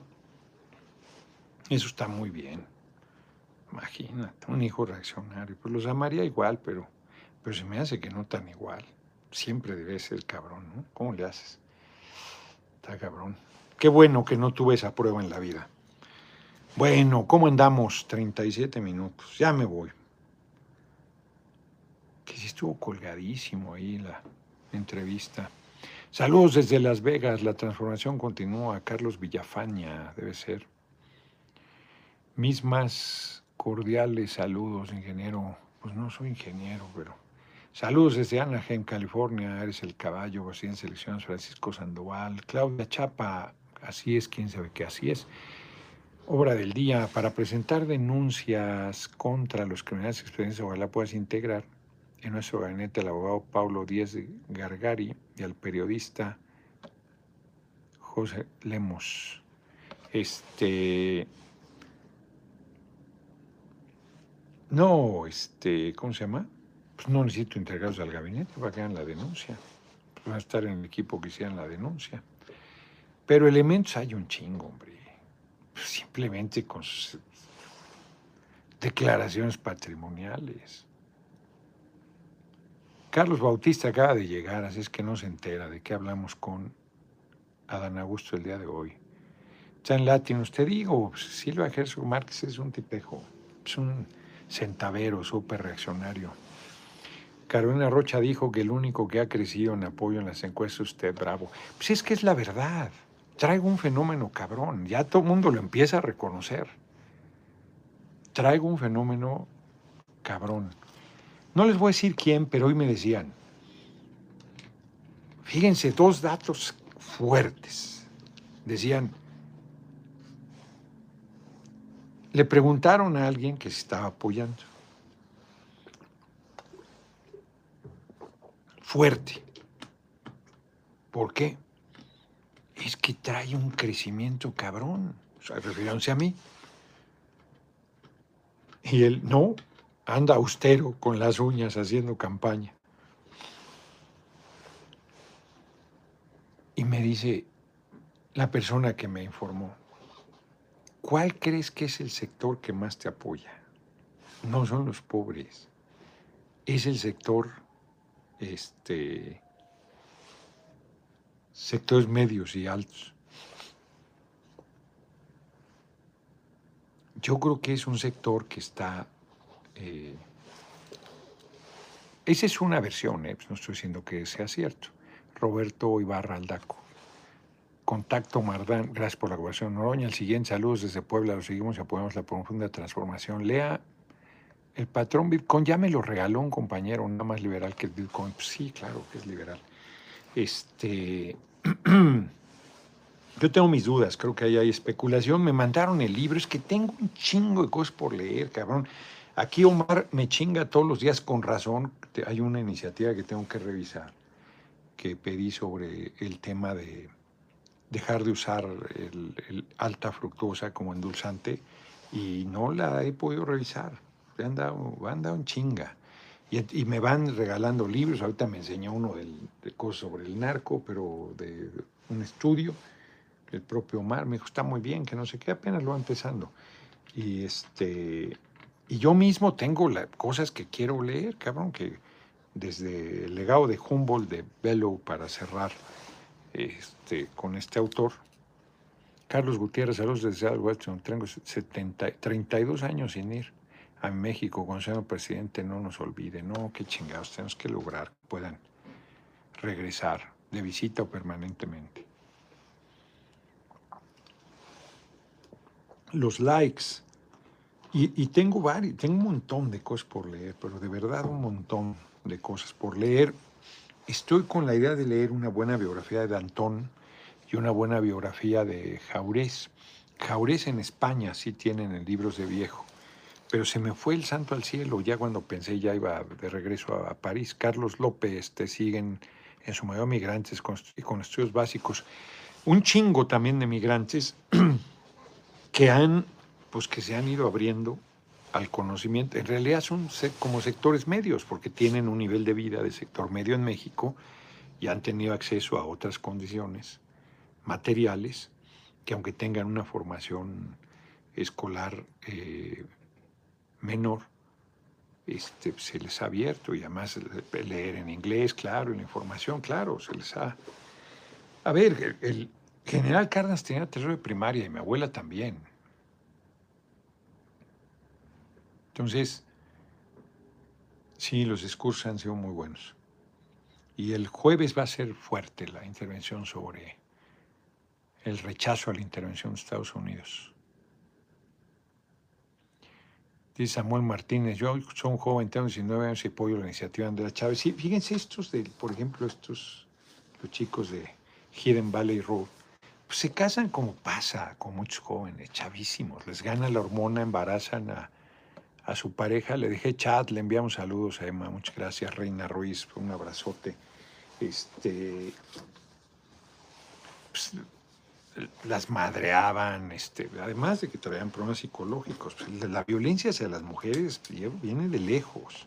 eso está muy bien. Imagínate, un hijo reaccionario. Pues los amaría igual, pero, pero se me hace que no tan igual. Siempre debe ser cabrón, ¿no? ¿Cómo le haces? Está cabrón. Qué bueno que no tuve esa prueba en la vida. Bueno, ¿cómo andamos? 37 minutos. Ya me voy. Que sí estuvo colgadísimo ahí la entrevista. Saludos desde Las Vegas. La transformación continúa. Carlos Villafaña, debe ser. Mis más cordiales saludos, ingeniero. Pues no soy ingeniero, pero saludos desde Anaheim, California. Eres el caballo, en selecciones Francisco Sandoval. Claudia Chapa, así es, quién sabe qué así es. Obra del día, para presentar denuncias contra los criminales experiencias, ojalá puedas integrar en nuestro gabinete al abogado Pablo Díez Gargari y al periodista José Lemos. Este, No, este, ¿cómo se llama? Pues no necesito integrarlos al gabinete para que hagan la denuncia. Pues van a estar en el equipo que hicieran la denuncia. Pero elementos hay un chingo, hombre. Simplemente con sus declaraciones patrimoniales. Carlos Bautista acaba de llegar, así es que no se entera de qué hablamos con Adán Augusto el día de hoy. Chan Latin, usted digo, Silva Gerso Márquez es un tipejo, es un centavero, súper reaccionario. Carolina Rocha dijo que el único que ha crecido en apoyo en las encuestas es usted, bravo. Pues es que es la verdad. Traigo un fenómeno cabrón. Ya todo el mundo lo empieza a reconocer. Traigo un fenómeno cabrón. No les voy a decir quién, pero hoy me decían. Fíjense, dos datos fuertes. Decían, Le preguntaron a alguien que se estaba apoyando. Fuerte. ¿Por qué? Es que trae un crecimiento cabrón. O sea, refiriéndose a mí. Y él, no, anda austero con las uñas haciendo campaña. Y me dice la persona que me informó, ¿Cuál crees que es el sector que más te apoya? No son los pobres. Es el sector, este, sectores medios y altos. yo creo que es un sector que está... Eh, esa es una versión, ¿eh? Pues no estoy diciendo que sea cierto. Roberto Ibarra Aldaco. Contacto Mardán, gracias por la colaboración. Noroña, el siguiente, saludos desde Puebla, lo seguimos y apoyamos la profunda transformación. Lea, el patrón Bitcoin ya me lo regaló un compañero, nada más liberal que el Bitcoin. Pues sí, claro que es liberal. Este, yo tengo mis dudas, creo que ahí hay especulación. Me mandaron el libro, es que tengo un chingo de cosas por leer, cabrón. Aquí Omar me chinga todos los días con razón. Hay una iniciativa que tengo que revisar, que pedí sobre el tema de dejar de usar el, alta fructosa como endulzante y no la he podido revisar. Han dado, han dado un chinga. Y, me van regalando libros. Ahorita me enseñó uno de cosas sobre el narco, pero de un estudio. El propio Omar me dijo, está muy bien, que no sé qué, apenas lo va empezando. Y, este, y yo mismo tengo las cosas que quiero leer, cabrón, que desde el legado de Humboldt, de Bellow, para cerrar, este, con este autor. Carlos Gutiérrez, saludos desde Washington. Tengo 70, 32 años sin ir a México con señor presidente. No nos olvide, no, qué chingados, tenemos que lograr que puedan regresar de visita o permanentemente. Los likes. Y, y tengo varios, tengo un montón de cosas por leer, pero de verdad un montón de cosas por leer. Estoy con la idea de leer una buena biografía de Dantón y una buena biografía de Jaurés. Jaurés en España sí tienen libros de viejo, pero se me fue el santo al cielo ya cuando pensé ya iba de regreso a, París. Carlos López te siguen en su mayor migrantes con, con estudios básicos. Un chingo también de migrantes que han, pues que se han ido abriendo al conocimiento. En realidad son como sectores medios, porque tienen un nivel de vida de sector medio en México y han tenido acceso a otras condiciones materiales que aunque tengan una formación escolar eh, menor, este, se les ha abierto y además leer en inglés, claro, la información, claro, se les ha... A ver, el, general Cárdenas tenía terror de primaria y mi abuela también. Entonces, sí, los discursos han sido muy buenos. Y el jueves va a ser fuerte la intervención sobre el rechazo a la intervención de Estados Unidos. Dice Samuel Martínez, yo soy un joven, tengo 19 años y apoyo la iniciativa de Andrea Chávez. Sí, fíjense estos, de, por ejemplo, estos, los chicos de Hidden Valley Road, pues se casan como pasa con muchos jóvenes, chavísimos, les gana la hormona, embarazan a a su pareja. Le dije chat, le enviamos saludos a Emma. Muchas gracias, Reina Ruiz. Un abrazote. Este, pues, las madreaban, este, además de que traían problemas psicológicos. Pues, la violencia hacia las mujeres viene de lejos.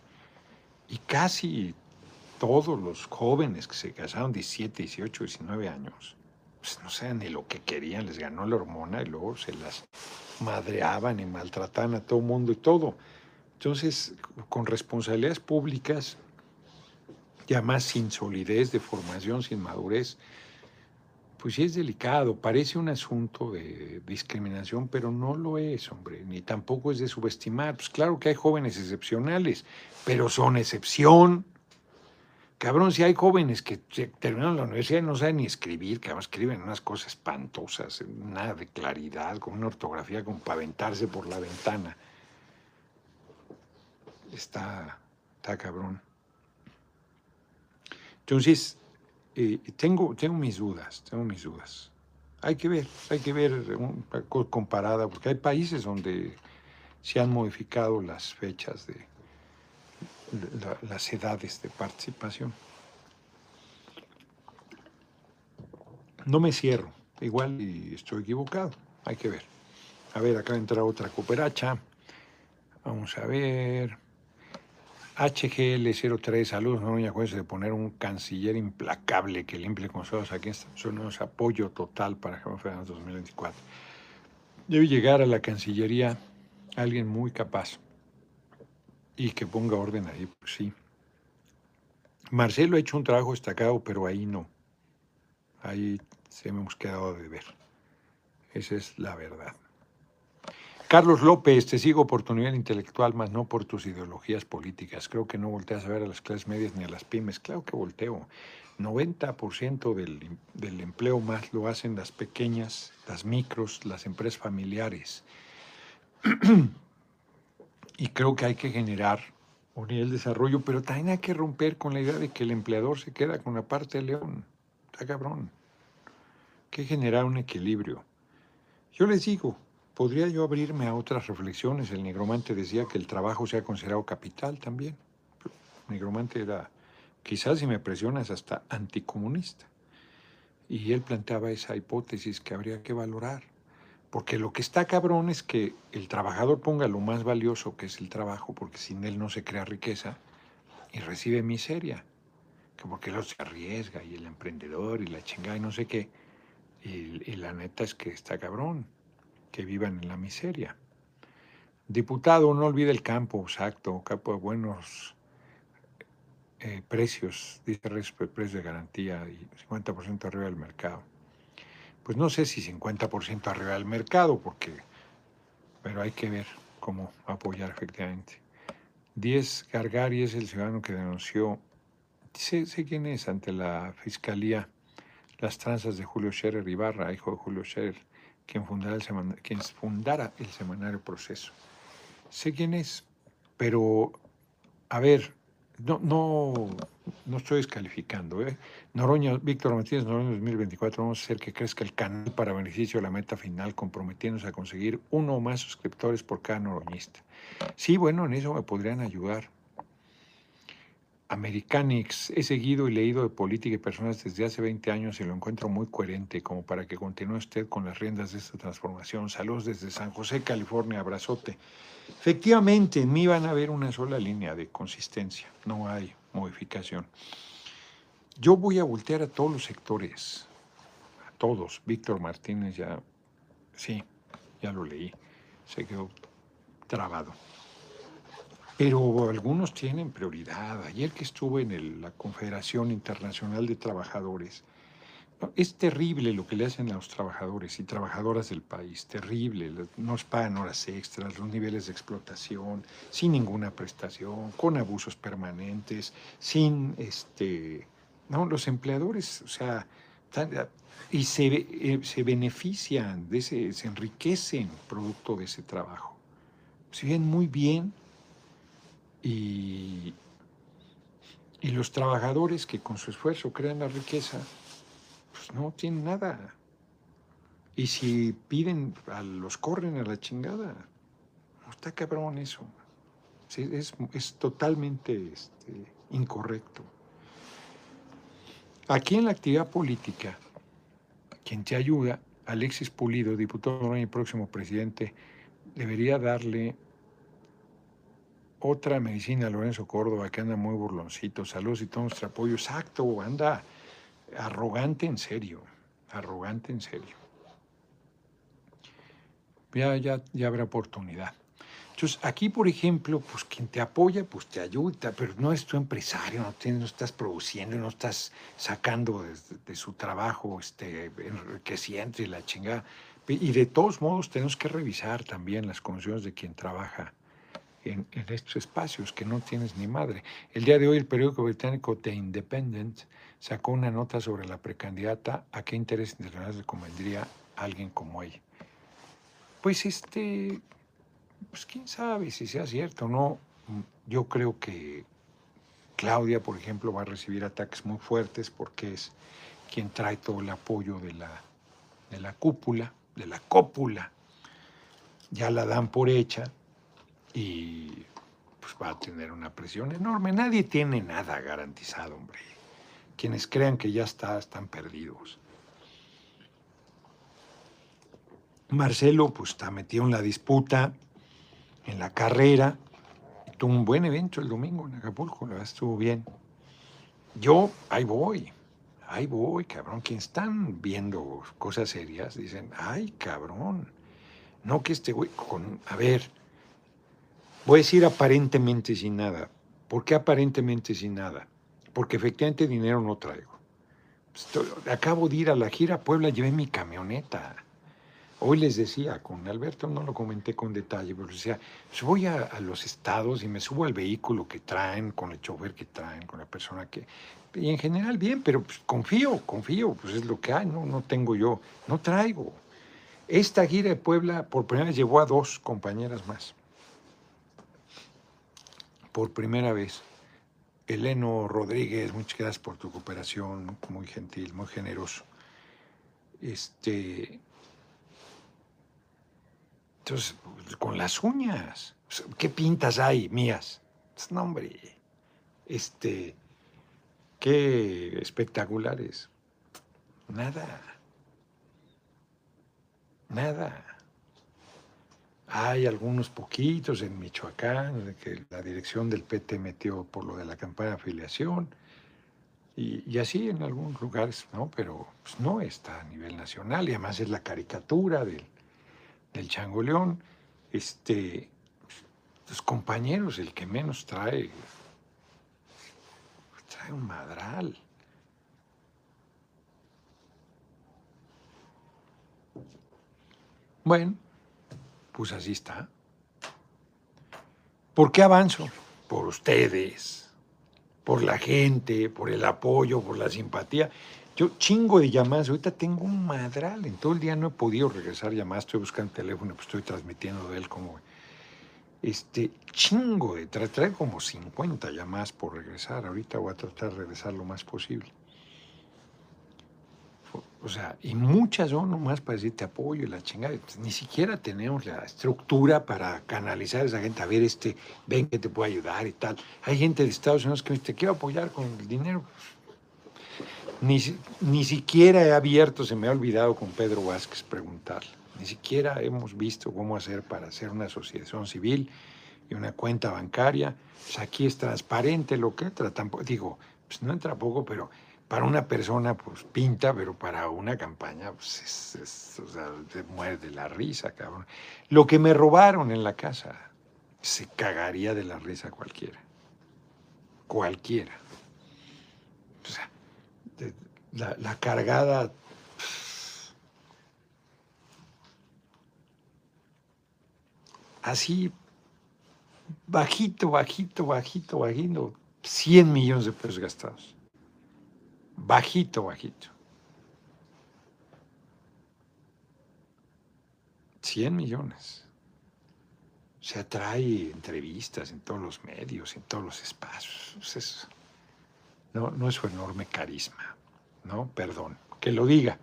Y casi todos los jóvenes que se casaron 17, 18, 19 años, pues no saben ni lo que querían, les ganó la hormona y luego se las madreaban y maltrataban a todo mundo y todo. Entonces, con responsabilidades públicas, ya más sin solidez de formación, sin madurez, pues sí es delicado, parece un asunto de discriminación, pero no lo es, hombre, ni tampoco es de subestimar. Pues claro que hay jóvenes excepcionales, pero son excepción. Cabrón, si hay jóvenes que terminan la universidad y no saben ni escribir, que escriben unas cosas espantosas, nada de claridad, con una ortografía como para aventarse por la ventana. Está, está cabrón. Entonces, tengo, tengo mis dudas, tengo mis dudas. Hay que ver, hay que ver comparada, porque hay países donde se han modificado las fechas de, las edades de participación. No me cierro, igual y estoy equivocado, hay que ver. A ver, acá entra otra cooperacha. Vamos a ver. HGL03, saludos, no me acuerdo de poner un canciller implacable que limpie con nosotros aquí Unidos, apoyo total para Javier 2024. Debe llegar a la Cancillería alguien muy capaz y que ponga orden ahí, pues sí. Marcelo ha hecho un trabajo destacado, pero ahí no. Ahí se hemos quedado de ver. Esa es la verdad. Carlos López, te sigo por tu nivel intelectual, más no por tus ideologías políticas. Creo que no volteas a ver a las clases medias ni a las pymes. Claro que volteo. 90% del, del empleo más lo hacen las pequeñas, las micros, las empresas familiares. y creo que hay que generar un nivel de desarrollo, pero también hay que romper con la idea de que el empleador se queda con la parte de león. Está cabrón. Hay que generar un equilibrio. Yo les digo, podría yo abrirme a otras reflexiones. El negromante decía que el trabajo sea considerado capital también. El negromante era, quizás si me presionas, hasta anticomunista. Y él planteaba esa hipótesis que habría que valorar. Porque lo que está cabrón es que el trabajador ponga lo más valioso que es el trabajo, porque sin él no se crea riqueza y recibe miseria. Que porque él se arriesga y el emprendedor y la chingada y no sé qué. Y, y la neta es que está cabrón que vivan en la miseria. Diputado, no olvide el campo, exacto, campo de buenos eh, precios, dice precio de garantía y 50% arriba del mercado pues no sé si 50% arriba del mercado, porque, pero hay que ver cómo apoyar efectivamente. 10 Gargari es el ciudadano que denunció, sé, sé quién es, ante la fiscalía, las tranzas de Julio Scherer Ibarra, hijo de Julio Scherer, quien fundara el, quien fundara el semanario Proceso. Sé quién es, pero, a ver, no, no, no estoy descalificando. ¿eh? Noroña, Víctor Martínez Noroña 2024, vamos a hacer que crezca el canal para beneficio de la meta final, comprometiéndose a conseguir uno o más suscriptores por cada noroñista. Sí, bueno, en eso me podrían ayudar. Americanix, he seguido y leído de política y personas desde hace 20 años y lo encuentro muy coherente como para que continúe usted con las riendas de esta transformación. Saludos desde San José, California, abrazote. Efectivamente, en mí van a haber una sola línea de consistencia, no hay modificación. Yo voy a voltear a todos los sectores, a todos. Víctor Martínez ya, sí, ya lo leí, se quedó trabado. Pero algunos tienen prioridad. Ayer que estuve en la Confederación Internacional de Trabajadores, es terrible lo que le hacen a los trabajadores y trabajadoras del país, terrible. Nos pagan horas extras, los niveles de explotación, sin ninguna prestación, con abusos permanentes, sin este. No, los empleadores, o sea, y se, eh, se benefician, de ese, se enriquecen producto de ese trabajo. Se ven muy bien y, y los trabajadores que con su esfuerzo crean la riqueza, pues no tienen nada. Y si piden, a los corren a la chingada. Está cabrón eso. es, es, totalmente este, incorrecto. Aquí en la actividad política, quien te ayuda, Alexis Pulido, diputado y próximo presidente, debería darle otra medicina Lorenzo Córdoba, que anda muy burloncito. Saludos y todo nuestro apoyo. Exacto, anda arrogante en serio, arrogante en serio. Ya, ya, ya habrá oportunidad. Entonces, aquí, por ejemplo, pues quien te apoya, pues te ayuda, pero no es tu empresario, no, tienes, no estás produciendo, no estás sacando de, su trabajo este, enriqueciente y la chingada. Y de todos modos tenemos que revisar también las condiciones de quien trabaja en, en, estos espacios, que no tienes ni madre. El día de hoy el periódico británico The Independent sacó una nota sobre la precandidata a qué interés internacional le convendría a alguien como ella. Pues este, pues quién sabe si sea cierto o no. Yo creo que Claudia, por ejemplo, va a recibir ataques muy fuertes porque es quien trae todo el apoyo de la, de la cúpula, de la cópula. Ya la dan por hecha y pues va a tener una presión enorme. Nadie tiene nada garantizado, hombre. Quienes crean que ya está, están perdidos. Marcelo, pues está metido en la disputa, en la carrera. Tuvo un buen evento el domingo en Acapulco, la verdad estuvo bien. Yo, ahí voy, ahí voy, cabrón. Quienes están viendo cosas serias dicen, ay, cabrón. No que este güey, con, a ver, voy a decir aparentemente sin nada. ¿Por qué aparentemente sin nada? porque efectivamente dinero no traigo. acabo de ir a la gira Puebla, llevé mi camioneta. Hoy les decía, con Alberto no lo comenté con detalle, pero decía, pues voy a, a, los estados y me subo al vehículo que traen, con el chofer que traen, con la persona que... Y en general bien, pero pues confío, confío, pues es lo que hay, no, no tengo yo, no traigo. Esta gira de Puebla por primera vez llevó a dos compañeras más. Por primera vez. Eleno Rodríguez, muchas gracias por tu cooperación, muy gentil, muy generoso. Este, entonces, con las uñas. ¿Qué pintas hay mías? Pues, no, hombre. Este, qué espectaculares. Nada. Nada. Hay algunos poquitos en Michoacán, que la dirección del PT metió por lo de la campaña de afiliación, y, así en algunos lugares, ¿no? Pero pues, no está a nivel nacional, y además es la caricatura del, del changoleón, este, los compañeros, el que menos trae, trae un madral. Bueno, pues así está. ¿Por qué avanzo? Por ustedes, por la gente, por el apoyo, por la simpatía. Yo chingo de llamadas, ahorita tengo un madral, en todo el día no he podido regresar llamadas, estoy buscando el teléfono, pues estoy transmitiendo de él como este chingo de trae, como 50 llamadas por regresar, ahorita voy a tratar de regresar lo más posible. O sea, y muchas son nomás para decirte apoyo y la chingada. Ni siquiera tenemos la estructura para canalizar a esa gente. A ver, este, ven que te puedo ayudar y tal. Hay gente de Estados Unidos que me dice, te quiero apoyar con el dinero. Ni, ni siquiera he abierto, se me ha olvidado con Pedro Vázquez preguntarle. Ni siquiera hemos visto cómo hacer para hacer una asociación civil y una cuenta bancaria. Pues aquí es transparente lo que. Tampoco, digo, pues no entra poco, pero para una persona pues pinta, pero para una campaña pues es, o sea, se muerde la risa, cabrón. Lo que me robaron en la casa, se cagaría de la risa cualquiera. Cualquiera. O sea, la, cargada así bajito, bajito, bajito, bajito, 100 millones de pesos gastados. Bajito, bajito. 100 millones. Se atrae entrevistas en todos los medios, en todos los espacios. no, no es su enorme carisma. ¿no? Perdón, que lo diga.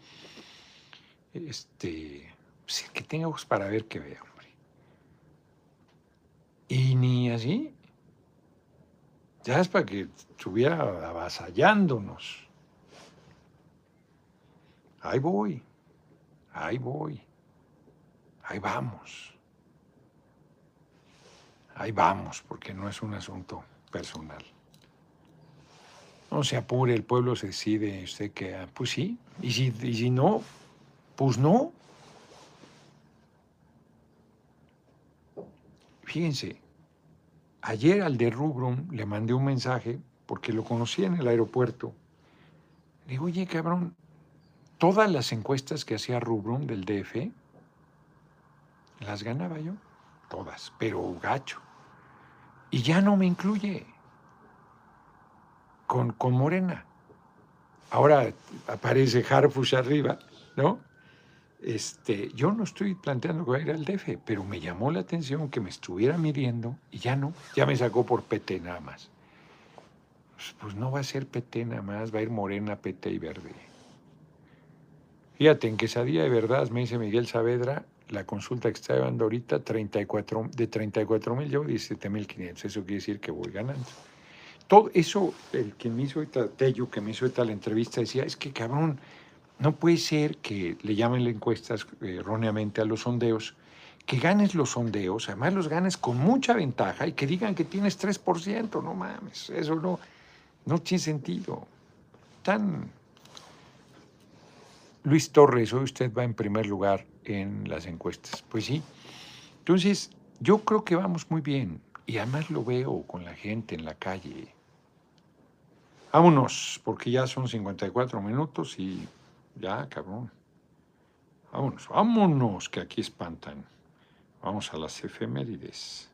Este, pues, que tenga ojos para ver que vea, hombre. Y ni así. Ya es para que estuviera avasallándonos. Ahí voy, ahí voy, ahí vamos. Ahí vamos, porque no es un asunto personal. No se apure, el pueblo se decide, usted que, ah, pues sí, y si, y si no, pues no. Fíjense, ayer al de Rubrum le mandé un mensaje porque lo conocí en el aeropuerto. Le digo, oye, cabrón, todas las encuestas que hacía Rubrum del DF, las ganaba yo, todas, pero gacho. Y ya no me incluye con, con Morena. Ahora aparece Harfush arriba, ¿no? Este, yo no estoy planteando que vaya a ir al DF, pero me llamó la atención que me estuviera midiendo y ya no, ya me sacó por PT nada más. Pues, pues, no va a ser PT nada más, va a ir Morena, PT y Verde. Fíjate, en Quesadilla de Verdad, me dice Miguel Saavedra, la consulta que está llevando ahorita, 34, de 34 mil, llevo 17 mil 500. Eso quiere decir que voy ganando. Todo eso, el que me hizo ahorita, Tello, que me hizo ahorita la entrevista, decía, es que cabrón, no puede ser que le llamen las encuestas eh, erróneamente a los sondeos, que ganes los sondeos, además los ganes con mucha ventaja y que digan que tienes 3%, no mames, eso no, no tiene sentido. Tan... Luis Torres, hoy usted va en primer lugar en las encuestas. Pues sí. Entonces, yo creo que vamos muy bien y además lo veo con la gente en la calle. Vámonos, porque ya son 54 minutos y ya, cabrón. Vámonos, vámonos, que aquí espantan. Vamos a las efemérides.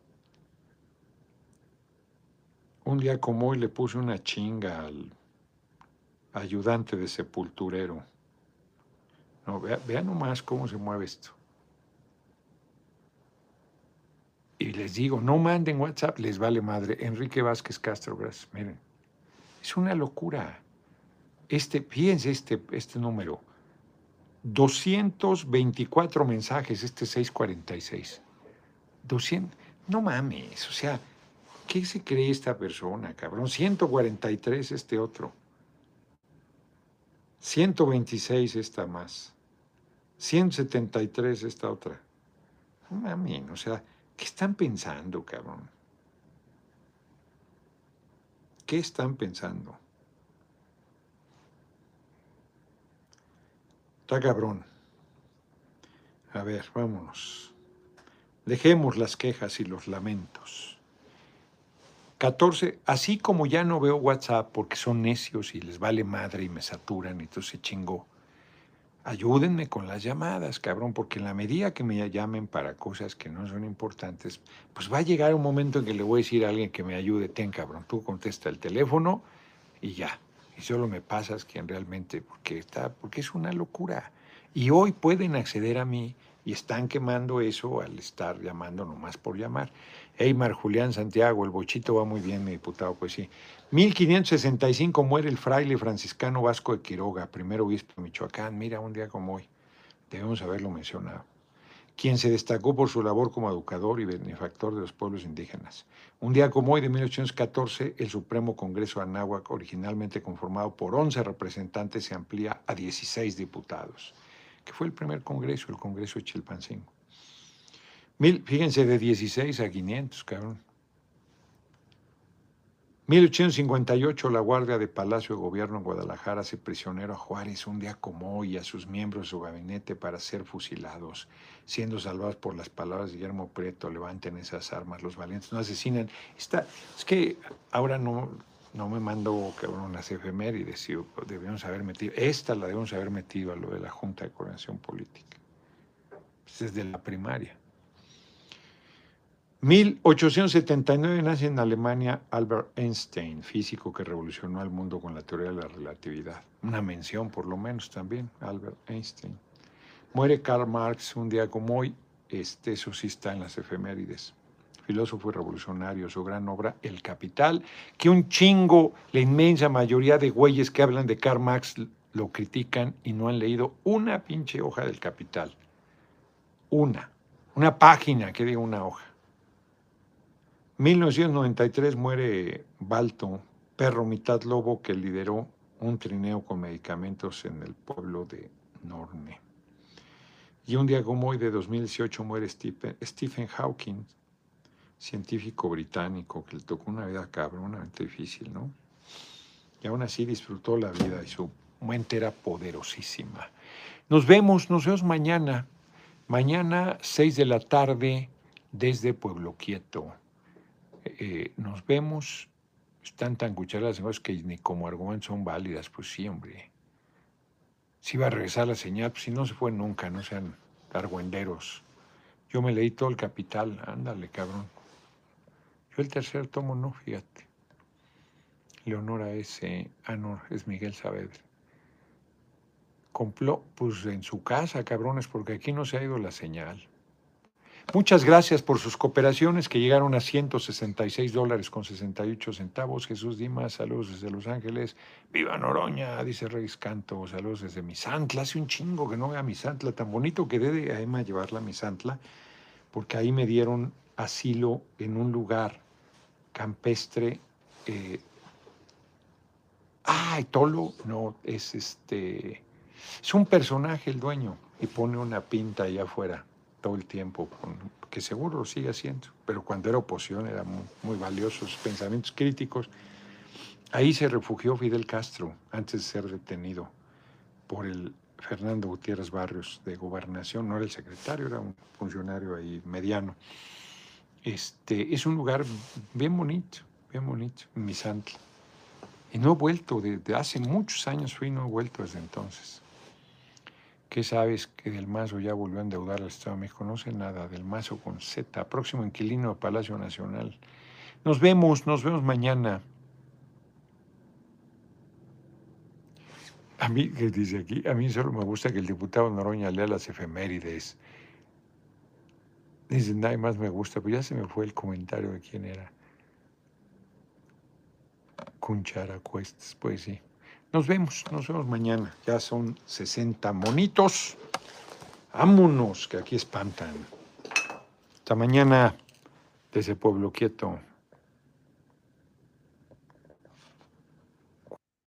Un día como hoy le puse una chinga al ayudante de sepulturero. No, vea, vea nomás cómo se mueve esto. Y les digo, no manden WhatsApp, les vale madre. Enrique Vázquez Castro, gracias. Miren, es una locura. Este, fíjense este, este número. 224 mensajes, este 646. 200, no mames, o sea, ¿qué se cree esta persona, cabrón? 143 este otro. 126 esta más. 173 esta otra. Mames, o sea, ¿qué están pensando, cabrón? ¿Qué están pensando? Está cabrón. A ver, vámonos. Dejemos las quejas y los lamentos. 14, así como ya no veo WhatsApp porque son necios y les vale madre y me saturan y todo se chingó, ayúdenme con las llamadas, cabrón, porque en la medida que me llamen para cosas que no son importantes, pues va a llegar un momento en que le voy a decir a alguien que me ayude, ten cabrón, tú contesta el teléfono y ya. Y solo me pasas quien realmente, porque está, porque es una locura. Y hoy pueden acceder a mí y están quemando eso al estar llamando nomás por llamar. Eymar Julián Santiago, el bochito va muy bien, mi diputado, pues sí. 1565 muere el fraile franciscano Vasco de Quiroga, primer obispo de Michoacán. Mira, un día como hoy, debemos haberlo mencionado. Quien se destacó por su labor como educador y benefactor de los pueblos indígenas. Un día como hoy, de 1814, el Supremo Congreso de Anáhuac, originalmente conformado por 11 representantes, se amplía a 16 diputados que fue el primer congreso, el Congreso de Chilpancingo. Mil, fíjense, de 16 a 500, cabrón. 1858, la Guardia de Palacio de Gobierno en Guadalajara hace prisionero a Juárez un día como hoy a sus miembros de su gabinete para ser fusilados, siendo salvados por las palabras de Guillermo Prieto, levanten esas armas, los valientes no asesinan. Está, es que ahora no, no me mandó cabrón unas efemérides y debíamos haber metido, esta la debemos haber metido a lo de la Junta de Coordinación Política, pues, desde la primaria. 1879 nace en Alemania Albert Einstein, físico que revolucionó al mundo con la teoría de la relatividad. Una mención por lo menos también, Albert Einstein. Muere Karl Marx un día como hoy, este, eso sí está en las efemérides filósofo y revolucionario, su gran obra El Capital, que un chingo, la inmensa mayoría de güeyes que hablan de Karl Marx lo critican y no han leído una pinche hoja del Capital. Una. Una página, que diga una hoja. 1993 muere Balto, perro mitad lobo que lideró un trineo con medicamentos en el pueblo de Norme. Y un día como hoy de 2018 muere Stephen Hawking, científico británico que le tocó una vida cabronamente difícil, ¿no? Y aún así disfrutó la vida y su mente era poderosísima. Nos vemos, nos vemos mañana. Mañana, 6 de la tarde, desde Pueblo Quieto. Eh, nos vemos. Están tan cucharadas que ni como argumentos son válidas. Pues sí, hombre. Si va a regresar la señal, pues si no se fue nunca, no sean argüenderos. Yo me leí todo el capital. Ándale, cabrón. Yo el tercer tomo no, fíjate. Leonora S. Ah, no, es Miguel Saavedra. Compló, pues en su casa, cabrones, porque aquí no se ha ido la señal. Muchas gracias por sus cooperaciones que llegaron a 166 dólares con 68 centavos. Jesús Dimas, saludos desde Los Ángeles. Viva Noroña, dice Reyes Canto, saludos desde Misantla. Hace un chingo que no vea Misantla, tan bonito que debe a Emma llevarla a Misantla, porque ahí me dieron asilo en un lugar campestre. Eh, ah, Tolo, no, es este. Es un personaje el dueño y pone una pinta allá afuera todo el tiempo, que seguro lo sigue haciendo, pero cuando era oposición era muy, muy valioso, sus pensamientos críticos. Ahí se refugió Fidel Castro antes de ser detenido por el Fernando Gutiérrez Barrios de Gobernación, no era el secretario, era un funcionario ahí mediano. Este, es un lugar bien bonito, bien bonito, Misantla. Y no he vuelto, desde hace muchos años fui, no he vuelto desde entonces. ¿Qué sabes que Del Mazo ya volvió a endeudar al Estado de México? No sé nada. Del Mazo con Z, próximo inquilino de Palacio Nacional. Nos vemos, nos vemos mañana. A mí, ¿qué dice aquí? A mí solo me gusta que el diputado Noroña lea las efemérides. Dice, nada más me gusta, pues ya se me fue el comentario de quién era. Cunchara Cuestas, pues sí. Nos vemos, nos vemos mañana. Ya son 60 monitos. Vámonos, que aquí espantan. Hasta mañana, desde Pueblo Quieto.